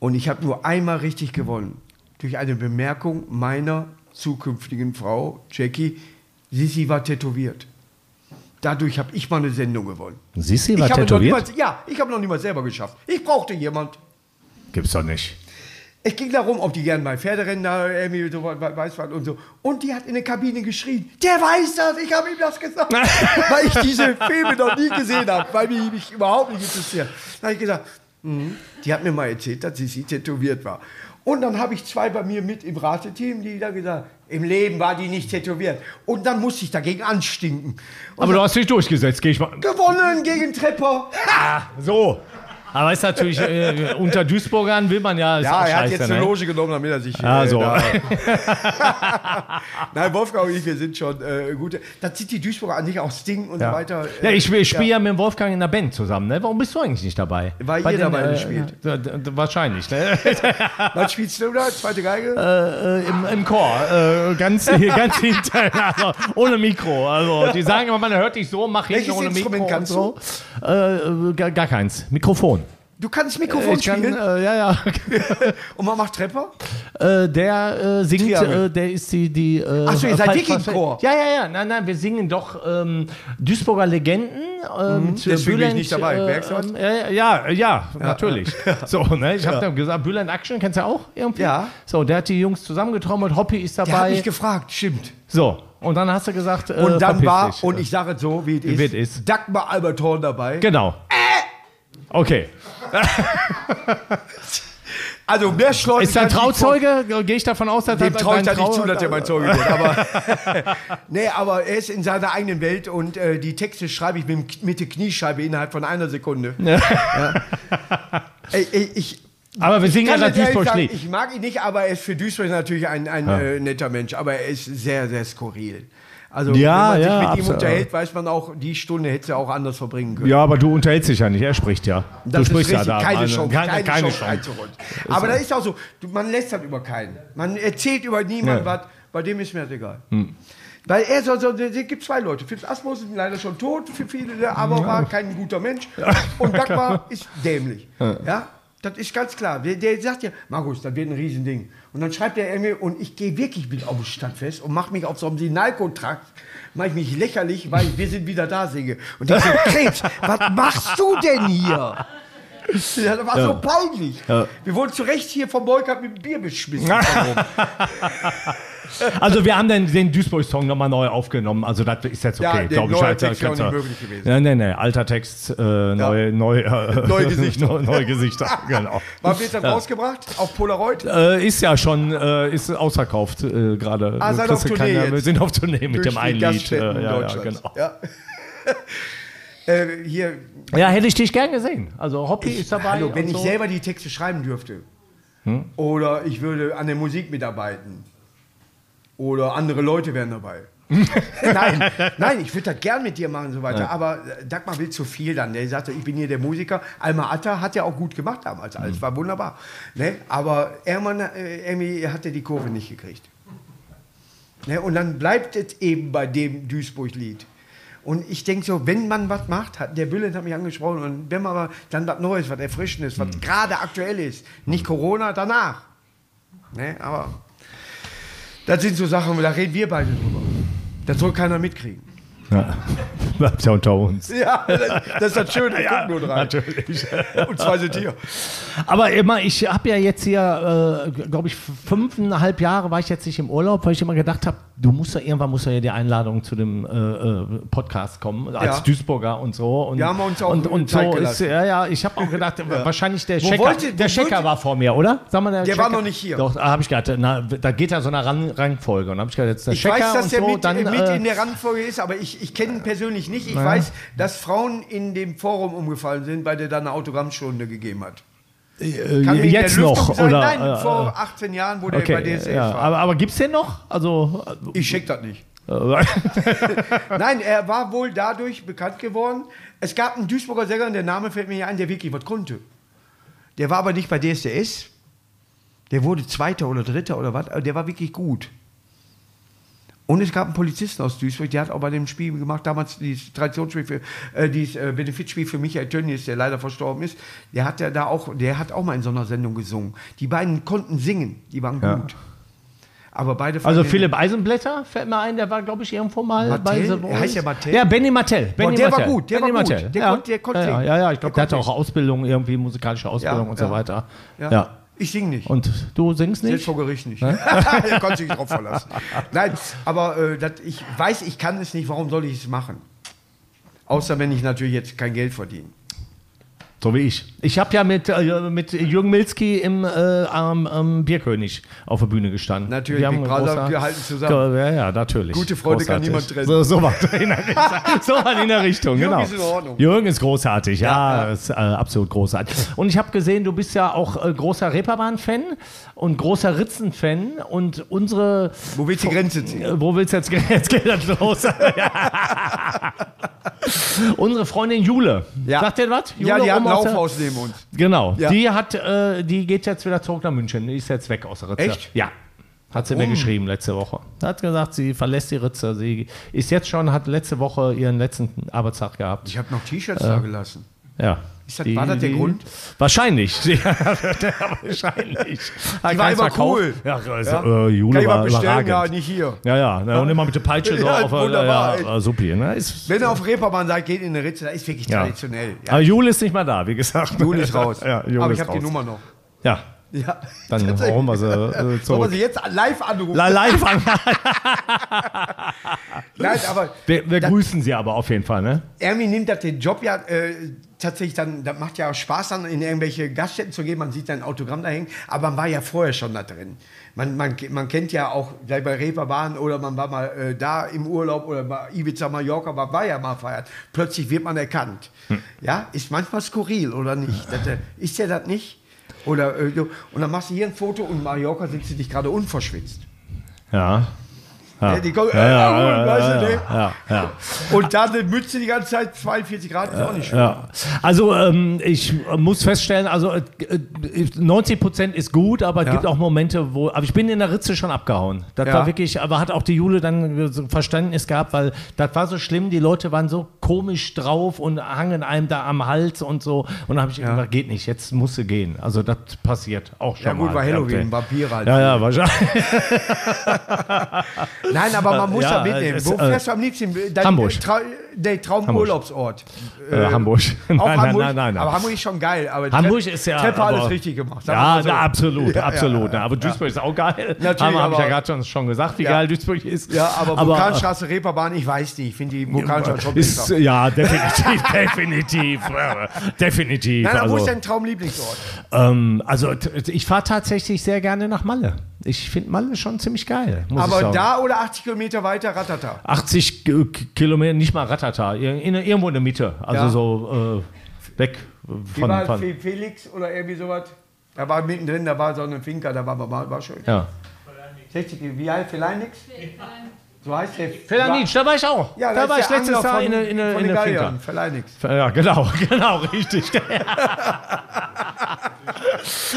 Speaker 1: und ich habe nur einmal richtig gewonnen. Durch eine Bemerkung meiner zukünftigen Frau, Jackie, Sissi war tätowiert. Dadurch habe ich mal eine Sendung gewonnen.
Speaker 2: Sissi
Speaker 1: Ich
Speaker 2: war
Speaker 1: noch
Speaker 2: tätowiert?
Speaker 1: niemals, ja, ich habe noch niemals selber geschafft. Ich brauchte jemand.
Speaker 2: Gibt's doch nicht.
Speaker 1: Es ging darum, ob die gerne mal Pferderennen da irgendwie so we- weiß was und so. Und die hat in der Kabine geschrien, der weiß das, ich habe ihm das gesagt. weil ich diese Filme noch nie gesehen habe, weil mich, mich überhaupt nicht interessiert. Dann habe ich gesagt, mhm. die hat mir mal erzählt, dass sie, sie tätowiert war. Und dann habe ich zwei bei mir mit im Rateteam, die da gesagt im Leben war die nicht tätowiert. Und dann musste ich dagegen anstinken. Und
Speaker 2: Aber du hast dich durchgesetzt, gehe ich mal.
Speaker 1: gewonnen gegen Trepper.
Speaker 2: So. Aber ist natürlich, äh, unter Duisburgern will man ja.
Speaker 1: Ja, er hat
Speaker 2: scheiße,
Speaker 1: jetzt eine
Speaker 2: ne?
Speaker 1: Loge genommen, damit er sich.
Speaker 2: Ah, so.
Speaker 1: da- Nein, Wolfgang und ich, wir sind schon äh, gute. Das sind die Duisburger an sich auch Sting und
Speaker 2: Ja.
Speaker 1: so weiter.
Speaker 2: Ja, ich, ich spiele
Speaker 1: ja.
Speaker 2: ja. mit Wolfgang in der Band zusammen. Ne? Warum bist du eigentlich nicht dabei?
Speaker 1: Weil
Speaker 2: Bei
Speaker 1: ihr
Speaker 2: den,
Speaker 1: dabei
Speaker 2: äh, d- Wahrscheinlich. Ne?
Speaker 1: Was spielst du da? Zweite Geige?
Speaker 2: äh, im, Im Chor. Äh, ganz, ganz hinten. Also, ohne Mikro. Also, die sagen immer, man hört dich so, mach
Speaker 1: Welches
Speaker 2: ohne Mikro.
Speaker 1: Instrument
Speaker 2: und
Speaker 1: kannst
Speaker 2: so. Äh, äh, gar, gar keins. Mikrofon.
Speaker 1: Du kannst Mikrofon
Speaker 2: Ich kann,
Speaker 1: spielen
Speaker 2: äh, ja, ja.
Speaker 1: und man macht Trepper?
Speaker 2: Äh, der äh, singt, äh, der ist die. die äh,
Speaker 1: Ach so, ihr seid
Speaker 2: Fall-
Speaker 1: wirklich ein
Speaker 2: Fall-
Speaker 1: Chor?
Speaker 2: Ja, ja, ja. Nein, nein, wir singen doch ähm, Duisburger Legenden. Zu
Speaker 1: Mhm. deswegen bin ich nicht dabei. Merkst du was?
Speaker 2: äh, ja, ja, natürlich. So, ne, ich habe dann gesagt, Bülent Action, kennst du auch irgendwie?
Speaker 1: Ja.
Speaker 2: So, der hat die Jungs zusammengetrommelt, Hoppy ist
Speaker 1: Der hat
Speaker 2: dabei.
Speaker 1: mich gefragt, stimmt.
Speaker 2: So, und dann hast du gesagt, äh,
Speaker 1: Und dann war,
Speaker 2: dich.
Speaker 1: und ich sage es so, wie es ist,
Speaker 2: Wie es ist.
Speaker 1: Dagmar Albert Horn dabei.
Speaker 2: Genau. Okay.
Speaker 1: Also mehr Schleuse
Speaker 2: Ist er
Speaker 1: ich
Speaker 2: Trauzeuge? Gehe ich davon aus, dass
Speaker 1: Dem
Speaker 2: er
Speaker 1: traue ich da nicht zu, dass er mein Zeuge wird. Aber, nee, aber er ist in seiner eigenen Welt und äh, die Texte schreibe ich mit, mit der Kniescheibe innerhalb von einer Sekunde. Ja. Ey, ey, ich,
Speaker 2: Aber wir singen ja
Speaker 1: sagen,
Speaker 2: Duisburg-Lied.
Speaker 1: ich mag ihn nicht, aber er ist für Duisburg natürlich ein, ein äh, netter Mensch. Aber er ist sehr, sehr skurril. Also
Speaker 2: Ja,
Speaker 1: wenn man sich
Speaker 2: ja,
Speaker 1: mit ihm
Speaker 2: absolut.
Speaker 1: unterhält, weiß man auch, die Stunde hätte er auch anders verbringen können.
Speaker 2: Ja, aber du unterhältst dich ja nicht, er spricht ja.
Speaker 1: Das
Speaker 2: du
Speaker 1: ist
Speaker 2: sprichst
Speaker 1: richtig,
Speaker 2: ja da.
Speaker 1: keine Chance,
Speaker 2: Keine,
Speaker 1: keine,
Speaker 2: keine
Speaker 1: Chance
Speaker 2: Chance.
Speaker 1: reinzuholen. Aber da ist auch so, man lästert über keinen. Man erzählt über niemanden
Speaker 2: Ja.
Speaker 1: was, bei dem ist mir das egal. Weil er so, so es gibt zwei Leute. Fips Asmus ist leider schon tot für viele, aber war kein guter Mensch. Und Dagmar ist dämlich. Ja. Das ist ganz klar. Der, sagt ja, Markus, das wird ein Riesending. Und dann schreibt er mir, und ich gehe wirklich mit auf das Stadtfest und mache mich auf so einem Sinalkontrakt, mache ich mich lächerlich, weil wir sind wieder da singe. Und ich so, Krebs, was machst du denn hier? Ja, das war so peinlich. Wir wurden zu Recht hier vom Boykott mit Bier beschmissen.
Speaker 2: Also wir haben den, den Duisburg-Song nochmal neu aufgenommen. Also das ist jetzt
Speaker 1: Ja,
Speaker 2: okay,
Speaker 1: der
Speaker 2: glaube ich.
Speaker 1: neue
Speaker 2: Halt,
Speaker 1: Text
Speaker 2: kannst
Speaker 1: nicht möglich gewesen.
Speaker 2: Ja, nee, nee, alter Text, äh, neu, neu, äh,
Speaker 1: Neue Gesichter.
Speaker 2: neu- neue Gesichter, genau.
Speaker 1: Wann wird das rausgebracht? Auf Polaroid?
Speaker 2: Äh, ist ja schon, äh, ist ausverkauft äh, gerade.
Speaker 1: Ah, seid auf Tournee
Speaker 2: keine-. Wir sind auf Tournee mit
Speaker 1: Durch
Speaker 2: dem einen Lied. Äh, ja, ja, genau.
Speaker 1: Ja. äh, hier,
Speaker 2: ja, hätte ich dich gern gesehen. Also Hoppy ist dabei.
Speaker 1: hallo, wenn
Speaker 2: und
Speaker 1: ich
Speaker 2: so.
Speaker 1: selber die Texte schreiben dürfte
Speaker 2: Hm?
Speaker 1: oder ich würde an der Musik mitarbeiten oder andere Leute wären dabei. nein, nein, ich würde das gern mit dir machen und so weiter. Aber äh, Dagmar will zu viel dann. Der sagte, ich bin hier der Musiker. Alma Atta hat ja auch gut gemacht damals. Alles war wunderbar. Ne? Aber Ermann, äh, Emmy hatte die Kurve nicht gekriegt. Ne? Und dann bleibt es eben bei dem Duisburg-Lied. Und ich denke so, wenn man was macht, hat, der Bülent hat mich angesprochen, und wenn man dann was Neues, was Erfrischendes, was gerade aktuell ist, nicht Corona, danach. Ne? Aber das sind so Sachen, da reden wir beide drüber. Das soll keiner mitkriegen.
Speaker 2: Ja. Bleibt ja unter uns.
Speaker 1: Ja, das, das ist das Schöne, wir
Speaker 2: Ja,
Speaker 1: nur drei.
Speaker 2: natürlich.
Speaker 1: Und zwei sind hier.
Speaker 2: Aber immer, ich habe ja jetzt hier, äh, glaube ich, fünfeinhalb Jahre war ich jetzt nicht im Urlaub, weil ich immer gedacht habe, du musst ja irgendwann muss ja die Einladung zu dem äh, äh, Podcast kommen, als
Speaker 1: Ja.
Speaker 2: Duisburger und so. Und,
Speaker 1: Wir haben uns auch
Speaker 2: und, und
Speaker 1: Zeit
Speaker 2: so ist, ja, ja, ich habe auch gedacht, wahrscheinlich der Checker,
Speaker 1: wollte-
Speaker 2: der Checker war vor mir, oder? Sag mal, der
Speaker 1: Der
Speaker 2: Checker.
Speaker 1: war noch nicht hier.
Speaker 2: Doch, habe ich gedacht, na, da geht ja so eine Ran Rangfolge. Und habe ich gedacht, jetzt der
Speaker 1: Ich
Speaker 2: Checker
Speaker 1: weiß, dass
Speaker 2: und
Speaker 1: der
Speaker 2: so,
Speaker 1: mit,
Speaker 2: dann,
Speaker 1: mit
Speaker 2: äh,
Speaker 1: in der Randfolge ist, aber ich, ich kenne ihn persönlich ich nicht. Ich weiß, dass Frauen in dem Forum umgefallen sind, weil der da eine Autogrammstunde gegeben hat.
Speaker 2: Äh,
Speaker 1: Kann in
Speaker 2: jetzt noch?
Speaker 1: Sein?
Speaker 2: Oder,
Speaker 1: Nein,
Speaker 2: äh,
Speaker 1: vor 18 Jahren, wo der
Speaker 2: okay,
Speaker 1: bei DSF
Speaker 2: ja,
Speaker 1: war.
Speaker 2: aber, aber gibt es den noch? Also,
Speaker 1: ich check das nicht.
Speaker 2: äh,
Speaker 1: Nein, er war wohl dadurch bekannt geworden. Es gab einen Duisburger Sänger, der Name fällt mir hier ein, der wirklich was konnte. Der war aber nicht bei DSDS. Der wurde Zweiter oder Dritter oder was. Der war wirklich gut. Und es gab einen Polizisten aus Duisburg, der hat auch bei dem Spiel gemacht, damals dieses Traditionsspiel für, äh, dieses äh, Benefitspiel für Michael Tönnies, der leider verstorben ist. Der hat ja da auch, der hat auch mal in so einer Sendung gesungen. Die beiden konnten singen, die waren
Speaker 2: Ja.
Speaker 1: gut. Aber beide
Speaker 2: also Philipp Eisenblätter fällt mir ein, der war, glaube ich, irgendwo mal
Speaker 1: Martell?
Speaker 2: bei The Voice.
Speaker 1: heißt ja Martell?
Speaker 2: Ja, Benny Martell. Benny
Speaker 1: der war
Speaker 2: Martell.
Speaker 1: gut, der
Speaker 2: Benny
Speaker 1: war gut.
Speaker 2: Martell.
Speaker 1: Der
Speaker 2: ja.
Speaker 1: konnt- der konnte
Speaker 2: ja, ja, ja, ja, ich
Speaker 1: Der
Speaker 2: glaube, der hatte
Speaker 1: konnte
Speaker 2: auch Ausbildung, irgendwie musikalische Ausbildung und so weiter.
Speaker 1: Ja. Ich singe nicht.
Speaker 2: Und du singst
Speaker 1: Selbst
Speaker 2: nicht?
Speaker 1: vor Gericht nicht. da konnte sich drauf verlassen. Nein, aber äh, das, ich weiß, ich kann es nicht. Warum soll ich es machen? Außer wenn ich natürlich jetzt kein Geld verdiene.
Speaker 2: So wie ich. Ich habe ja mit, äh, mit Jürgen Milski im äh, am, am Bierkönig auf der Bühne gestanden.
Speaker 1: Natürlich,
Speaker 2: Wir haben großer-
Speaker 1: wir halten zusammen.
Speaker 2: Ja, ja, natürlich.
Speaker 1: Gute Freunde kann niemand trennen.
Speaker 2: So, so was in der Richtung. So was in der Richtung,
Speaker 1: Jürgen
Speaker 2: genau.
Speaker 1: ist in Ordnung.
Speaker 2: Jürgen ist großartig, ja,
Speaker 1: Ja.
Speaker 2: Ist, äh, absolut großartig. Und ich habe gesehen, du bist ja auch äh, großer Reeperbahn-Fan und großer Ritzen-Fan und unsere...
Speaker 1: Wo willst du die Grenze ziehen?
Speaker 2: Wo willst du jetzt, jetzt geht das los? Unsere Freundin Jule.
Speaker 1: Ja.
Speaker 2: Sagt ihr was?
Speaker 1: Ja,
Speaker 2: Jule
Speaker 1: die hat Laufhaus neben uns.
Speaker 2: Genau.
Speaker 1: Ja.
Speaker 2: Die hat, äh, die geht jetzt wieder zurück nach München. Die ist jetzt weg aus der Ritze.
Speaker 1: Echt?
Speaker 2: Ja. Hat sie mir geschrieben letzte Woche. Hat gesagt, sie verlässt die Ritze. Sie ist jetzt schon, hat letzte Woche ihren letzten Arbeitstag gehabt.
Speaker 1: Ich habe noch T-Shirts da gelassen.
Speaker 2: Ja.
Speaker 1: Das- war das der Grund?
Speaker 2: Wahrscheinlich. Ja, wahrscheinlich.
Speaker 1: Die war immer cool.
Speaker 2: Ja, also,
Speaker 1: Ja.
Speaker 2: Äh, Jule
Speaker 1: mal
Speaker 2: war
Speaker 1: bestellen?
Speaker 2: überragend.
Speaker 1: Ja, nicht hier.
Speaker 2: Ja, ja, ne, und immer mit der Peitsche so
Speaker 1: Ja,
Speaker 2: auf der-
Speaker 1: wunderbar,
Speaker 2: Ja, ja, supi, ne? Ist,
Speaker 1: Wenn ihr auf Reeperbahn seid, geht in eine Ritze, da ist wirklich
Speaker 2: ja.
Speaker 1: traditionell. Ja.
Speaker 2: Aber Jule ist nicht mehr da, wie gesagt.
Speaker 1: Juli ist raus.
Speaker 2: Ja, Jule
Speaker 1: Aber ich habe die. Nummer noch.
Speaker 2: Ja,
Speaker 1: Ja.
Speaker 2: dann holen wir sie äh,
Speaker 1: Sollen wir
Speaker 2: zurück.
Speaker 1: sie jetzt live anrufen?
Speaker 2: La- Live an.
Speaker 1: Nein, aber
Speaker 2: Wir, wir grüßen sie aber auf jeden Fall, ne?
Speaker 1: Ermi nimmt das den Job ja äh, tatsächlich dann, das macht ja Spaß dann in irgendwelche Gaststätten zu gehen, man sieht sein Autogramm da hängen, aber man war ja vorher schon da drin. Man, man, man kennt ja auch, sei bei Reeperbahn oder man war mal äh, da im Urlaub oder bei Ibiza, Mallorca, man war ja mal feiert. Plötzlich wird man erkannt. Ja, ist manchmal skurril oder nicht? Das, äh, ist ja das nicht? Oder, äh, und dann machst du hier ein Foto und Mallorca sitzt du dich gerade unverschwitzt.
Speaker 2: Ja. Ja.
Speaker 1: Ja, die kommen,
Speaker 2: ja, ja,
Speaker 1: äh,
Speaker 2: ja,
Speaker 1: weißt du, ne? Und dann eine Mütze die ganze Zeit, 42 Grad, ist auch nicht schön.
Speaker 2: Also ähm, ich äh, muss feststellen, also äh, äh, 90 Prozent ist gut, aber es gibt auch Momente, wo, aber ich bin in der Ritze schon abgehauen. Das war wirklich, aber hat auch die Jule dann so Verständnis gehabt, weil das war so schlimm, die Leute waren so komisch drauf und hangen einem da am Hals und so. Und dann habe ich gesagt, geht nicht, jetzt musst du gehen. Also das passiert auch schon
Speaker 1: Ja gut,
Speaker 2: mal.
Speaker 1: war Halloween,
Speaker 2: Okay.
Speaker 1: Vampire halt.
Speaker 2: Ja, ja, wahrscheinlich.
Speaker 1: Nein, aber man muss
Speaker 2: ja,
Speaker 1: ja mitnehmen. Wo
Speaker 2: äh,
Speaker 1: fährst du am liebsten? Dein
Speaker 2: Hamburg.
Speaker 1: Trau der Traumurlaubsort.
Speaker 2: Äh, Hamburg.
Speaker 1: Auch
Speaker 2: Nein,
Speaker 1: Hamburg?
Speaker 2: nein, nein, nein.
Speaker 1: Aber Hamburg ist schon geil. Aber
Speaker 2: Hamburg
Speaker 1: Tre-
Speaker 2: ist ja.
Speaker 1: Treppe
Speaker 2: aber-
Speaker 1: alles richtig gemacht.
Speaker 2: Ja,
Speaker 1: so.
Speaker 2: na, absolut,
Speaker 1: Ja,
Speaker 2: absolut.
Speaker 1: ja,
Speaker 2: aber Duisburg ist auch geil.
Speaker 1: Natürlich,
Speaker 2: Habe hab ich ja
Speaker 1: aber-
Speaker 2: gerade schon, schon gesagt, wie geil Duisburg ist.
Speaker 1: Ja, aber Vulkanstraße, Reeperbahn, ich weiß nicht. Ich finde die Vulkanstraße schon besser.
Speaker 2: ja, definitiv, definitiv, äh, definitiv.
Speaker 1: Nein, aber wo
Speaker 2: also,
Speaker 1: ist dein Traumlieblingsort?
Speaker 2: ähm, also ich fahre tatsächlich sehr gerne nach Malle. Ich finde Malle schon ziemlich geil.
Speaker 1: Aber da oder 80 Kilometer weiter, Ratata?
Speaker 2: 80 K- K- Kilometer, nicht mal Ratata, irgendwo in der Mitte. Also
Speaker 1: Ja.
Speaker 2: so äh, weg
Speaker 1: Wie
Speaker 2: von.
Speaker 1: war
Speaker 2: von
Speaker 1: Fe- Felix oder irgendwie sowas? Da war mittendrin, da war so eine Finca, da war, war, war schön.
Speaker 2: ja.
Speaker 1: 60, wie alt? Felix? So heißt der.
Speaker 2: Felanitsch, da war ich auch.
Speaker 1: Ja,
Speaker 2: da war ich letztes Jahr in der in in
Speaker 1: den
Speaker 2: der Finca.
Speaker 1: Felix.
Speaker 2: Ja, genau, genau, richtig.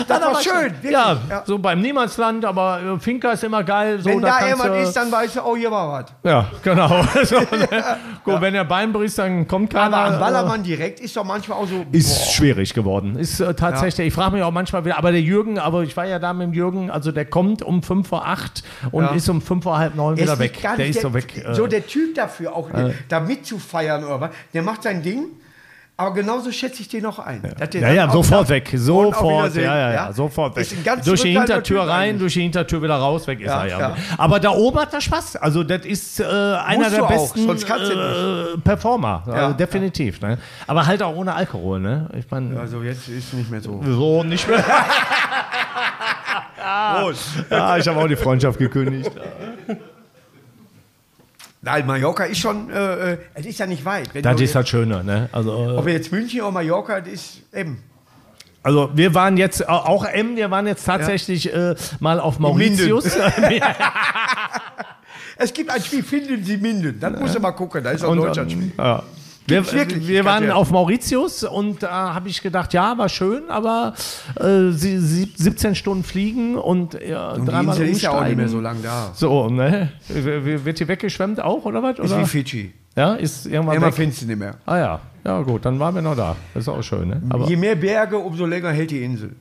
Speaker 1: Das war schön, wirklich.
Speaker 2: Ja,
Speaker 1: Ja.
Speaker 2: so beim Niemandsland, aber äh, Finca ist immer geil. So,
Speaker 1: Wenn da
Speaker 2: kannst
Speaker 1: jemand ist, dann weißt du, oh, hier war was.
Speaker 2: Ja, genau. so, ne? Gut, wenn er Bein bricht, dann kommt keiner.
Speaker 1: Aber am
Speaker 2: äh,
Speaker 1: Ballermann direkt ist doch manchmal auch so.
Speaker 2: Ist schwierig geworden. Ist äh, tatsächlich, ich frage mich auch manchmal wieder, aber der Jürgen, aber ich war ja da mit dem Jürgen, also der kommt um 5 vor 8 und
Speaker 1: Ja.
Speaker 2: ist um 5 vor halb 9
Speaker 1: Er
Speaker 2: wieder weg. Der ist so weg. äh,
Speaker 1: so der Typ dafür, auch da mitzufeiern oder was. Der macht sein Ding, aber genauso schätze ich den noch ein. Der
Speaker 2: ja, ja, sofort weg. Sofort. Ja, ja, ja, sofort weg. Durch die Hintertür rein, durch die Hintertür wieder raus, weg ist
Speaker 1: Ja,
Speaker 2: er ja. Aber da oben hat er Spaß. Also, das ist äh, einer der besten äh, Performer. Also, definitiv. Ne? Aber halt auch ohne Alkohol. Ne? Ich meine,
Speaker 1: Also jetzt ist nicht mehr so.
Speaker 2: so nicht mehr. ja, ich habe auch die Freundschaft gekündigt.
Speaker 1: Nein, Mallorca ist schon, äh, äh, es ist ja nicht weit. Wenn
Speaker 2: Das ist das Schöne, ne? Also, äh,
Speaker 1: Ob jetzt München oder Mallorca, das ist eben.
Speaker 2: also wir waren jetzt, äh, auch M, wir waren jetzt tatsächlich äh, mal auf Mauritius.
Speaker 1: Es gibt ein Spiel, finden Sie Minden. Dann musst du mal gucken, da ist auch ein Deutschlandspiel.
Speaker 2: ähm, ja. Wir,
Speaker 1: wirklich,
Speaker 2: wir waren
Speaker 1: kannte-
Speaker 2: auf Mauritius und da habe ich gedacht, ja, war schön, aber äh, sie, sie, 17 Stunden fliegen und, ja,
Speaker 1: Und die
Speaker 2: dreimal
Speaker 1: Insel ist ja auch nicht mehr so lang da.
Speaker 2: So, ne? Wird die weggeschwemmt auch, oder was?
Speaker 1: Ist wie Fidschi.
Speaker 2: Ja, ist irgendwann
Speaker 1: Immer findest du nicht mehr.
Speaker 2: Ah ja, ja gut, dann waren wir noch da. Das ist auch schön, ne? Aber,
Speaker 1: Je mehr Berge, umso länger hält die Insel.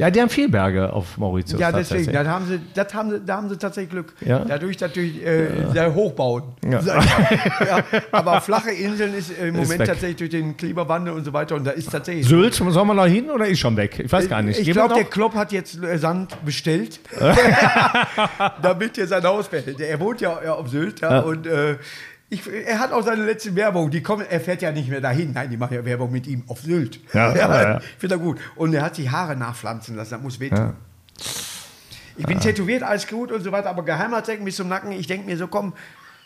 Speaker 2: Ja, die haben viel Berge auf Mauritius.
Speaker 1: Ja, deswegen,
Speaker 2: tatsächlich.
Speaker 1: da haben sie, das haben sie, da haben sie tatsächlich Glück.
Speaker 2: Ja.
Speaker 1: Dadurch natürlich äh, sehr hochbauen.
Speaker 2: Ja.
Speaker 1: Ja, aber flache Inseln ist im Moment
Speaker 2: weg.
Speaker 1: tatsächlich durch den Klimawandel und so weiter und da ist tatsächlich.
Speaker 2: Sylt, sollen wir noch hin oder ist schon weg? Ich weiß gar nicht.
Speaker 1: Ich glaube, der? Klopp hat jetzt äh, Sand bestellt, damit er sein Haus behält. Er wohnt ja, ja auf Sylt ja,
Speaker 2: Ja.
Speaker 1: und äh, ich, er hat auch seine letzten Werbung. Die kommen, er fährt ja nicht mehr dahin. Nein, die machen ja Werbung mit ihm auf Sylt.
Speaker 2: Ja, ja, ja.
Speaker 1: Ich finde er gut. Und er hat sich Haare nachpflanzen lassen. Das muss wehtun. Ich bin tätowiert, alles gut und so weiter, aber Geheimratsecken bis zum Nacken. Ich denke mir so, komm,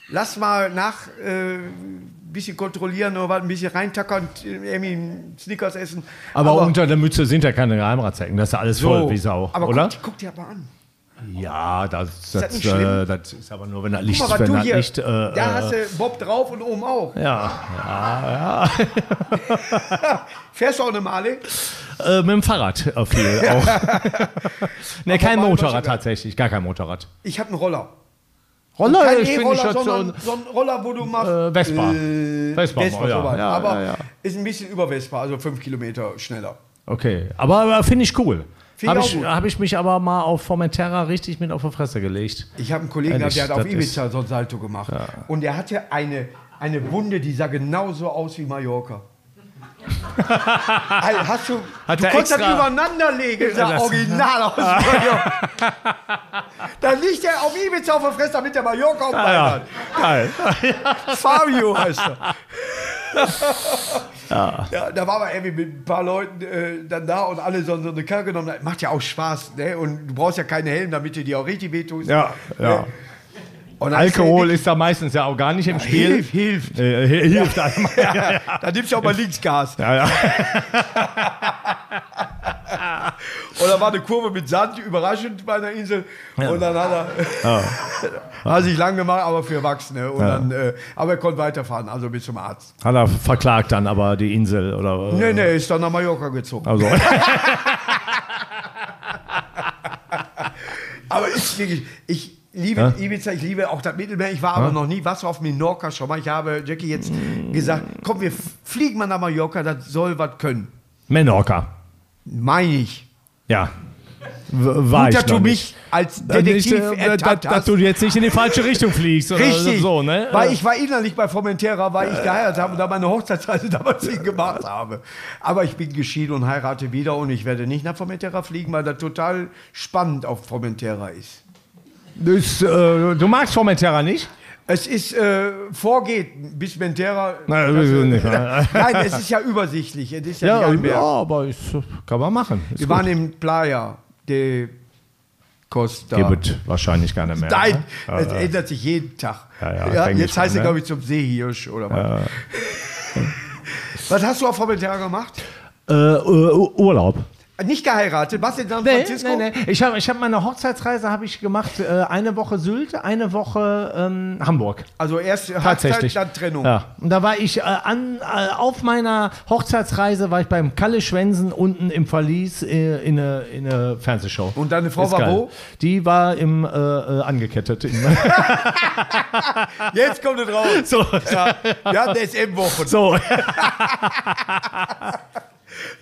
Speaker 1: lass mal nach äh, bisschen kontrollieren oder was, ein bisschen reintackern, irgendwie Snickers essen.
Speaker 2: Aber, unter der Mütze sind ja keine Geheimratsecken. Das ist ja alles voll wie Sau,
Speaker 1: aber
Speaker 2: oder?
Speaker 1: Guck, guck dir aber an.
Speaker 2: Ja, das,
Speaker 1: das
Speaker 2: das, äh, das ist aber nur, wenn das Licht,
Speaker 1: mal,
Speaker 2: wenn
Speaker 1: du
Speaker 2: das
Speaker 1: hier,
Speaker 2: Licht, äh,
Speaker 1: da hast
Speaker 2: äh,
Speaker 1: du Bob drauf und oben auch.
Speaker 2: ja,
Speaker 1: Fährst du auch eine Male?
Speaker 2: äh, mit dem Fahrrad äh, viel auch. ne, kein Motorrad tatsächlich, gar kein Motorrad.
Speaker 1: Ich habe einen Roller.
Speaker 2: Roller,
Speaker 1: Kein
Speaker 2: ich finde
Speaker 1: E-Roller,
Speaker 2: schon
Speaker 1: so ein Roller, wo du machst.
Speaker 2: Äh, Vespa.
Speaker 1: Äh,
Speaker 2: Vespa,
Speaker 1: Vespa,
Speaker 2: ja, ja,
Speaker 1: aber
Speaker 2: ja, ja.
Speaker 1: ist ein bisschen über Vespa, also fünf Kilometer schneller.
Speaker 2: Okay, aber, aber finde ich cool. Habe
Speaker 1: ich
Speaker 2: hab ich mich aber mal auf Formentera richtig mit auf die Fresse gelegt.
Speaker 1: Ich habe einen Kollegen gehabt, der hat auf Ibiza so ein Salto gemacht. Und der hatte eine, eine Wunde, die sah genauso aus wie Mallorca. Alter, hast du,
Speaker 2: Hat
Speaker 1: du konntest das übereinander legen, sah original aus. Mallorca. Dann liegt er auf Ibiza auf der Fresse, damit der Mallorca auf
Speaker 2: Ah,
Speaker 1: ja.
Speaker 2: Geil.
Speaker 1: Fabio heißt er. Ja. da waren wir irgendwie mit ein paar Leuten äh, dann da und alle so, so eine Karre genommen. Das macht ja auch Spaß, ne? Und du brauchst ja keinen Helm, damit du dir auch richtig wehtust.
Speaker 2: Ja, ja.
Speaker 1: Dann
Speaker 2: Alkohol
Speaker 1: ist
Speaker 2: da meistens ja auch gar nicht im Spiel.
Speaker 1: Hilft, hilft.
Speaker 2: Äh, hi- hilft
Speaker 1: ja, ja. Da nimmst du auch mal Linksgas.
Speaker 2: Ja, ja.
Speaker 1: Und da war eine Kurve mit Sand, überraschend bei einer Insel. Und dann hat er, hat sich lang gemacht, aber für Erwachsene. Und dann, äh, aber er konnte weiterfahren, also bis zum Arzt.
Speaker 2: Hat er verklagt dann aber die Insel oder?
Speaker 1: Nee, nee, ist dann nach Mallorca gezogen.
Speaker 2: Also,
Speaker 1: Aber ist wirklich, ich liebe Ibiza, ich liebe auch das Mittelmeer. Ich war aber noch nie, was auf Menorca schon mal. Ich habe Jackie jetzt gesagt, komm, wir fliegen mal nach Mallorca, das soll was können.
Speaker 2: Menorca.
Speaker 1: Meine ich.
Speaker 2: Ja. War
Speaker 1: Gut, dass du mich
Speaker 2: nicht.
Speaker 1: als
Speaker 2: Äh, nicht,
Speaker 1: Detektiv
Speaker 2: äh, dass,
Speaker 1: ertappt
Speaker 2: dass
Speaker 1: hast.
Speaker 2: du jetzt nicht in die falsche Richtung fliegst oder
Speaker 1: Richtig,
Speaker 2: so, ne?
Speaker 1: weil ich war innerlich bei Formentera, weil ich geheiratet habe und da meine Hochzeitsreise damals hin gemacht habe. Aber ich bin geschieden und heirate wieder und ich werde nicht nach Formentera fliegen, weil das total spannend auf Formentera ist.
Speaker 2: Das, äh, du magst Formentera nicht?
Speaker 1: Es ist äh, vorgeht bis Mentera.
Speaker 2: Nein,
Speaker 1: das,
Speaker 2: sowieso nicht. ne?
Speaker 1: Nein, es ist ja übersichtlich. Es ist ja,
Speaker 2: Ja, ja, aber ist, kann man machen. Ist
Speaker 1: Wir
Speaker 2: gut.
Speaker 1: waren im Playa de Costa.
Speaker 2: Gibt wahrscheinlich gar nicht mehr.
Speaker 1: Nein,
Speaker 2: ne?
Speaker 1: Es ändert sich jeden Tag.
Speaker 2: Ja,
Speaker 1: jetzt
Speaker 2: ich
Speaker 1: heißt er,
Speaker 2: ne?
Speaker 1: glaube ich, zum Seehirsch oder was. Was hast du auf Formentera gemacht?
Speaker 2: Äh, Ur- Urlaub.
Speaker 1: Nicht geheiratet? Was in San
Speaker 2: Nee,
Speaker 1: Francisco?
Speaker 2: nee, nee. Ich habe ich hab meine Hochzeitsreise habe ich gemacht. Äh, eine Woche Sylt, eine Woche ähm, Hamburg.
Speaker 1: Also erst
Speaker 2: Tatsächlich.
Speaker 1: Hochzeit, dann Trennung.
Speaker 2: Ja. Und da war ich äh, an, äh, auf meiner Hochzeitsreise war ich beim Kalle Schwensen unten im Verlies äh, in eine in eine Fernsehshow.
Speaker 1: Und deine Frau
Speaker 2: Ist
Speaker 1: war
Speaker 2: geil.
Speaker 1: wo?
Speaker 2: Die war im äh, äh, angekettet.
Speaker 1: Jetzt kommt es raus.
Speaker 2: so,
Speaker 1: Ja, wir haben SM-Wochen.
Speaker 2: so.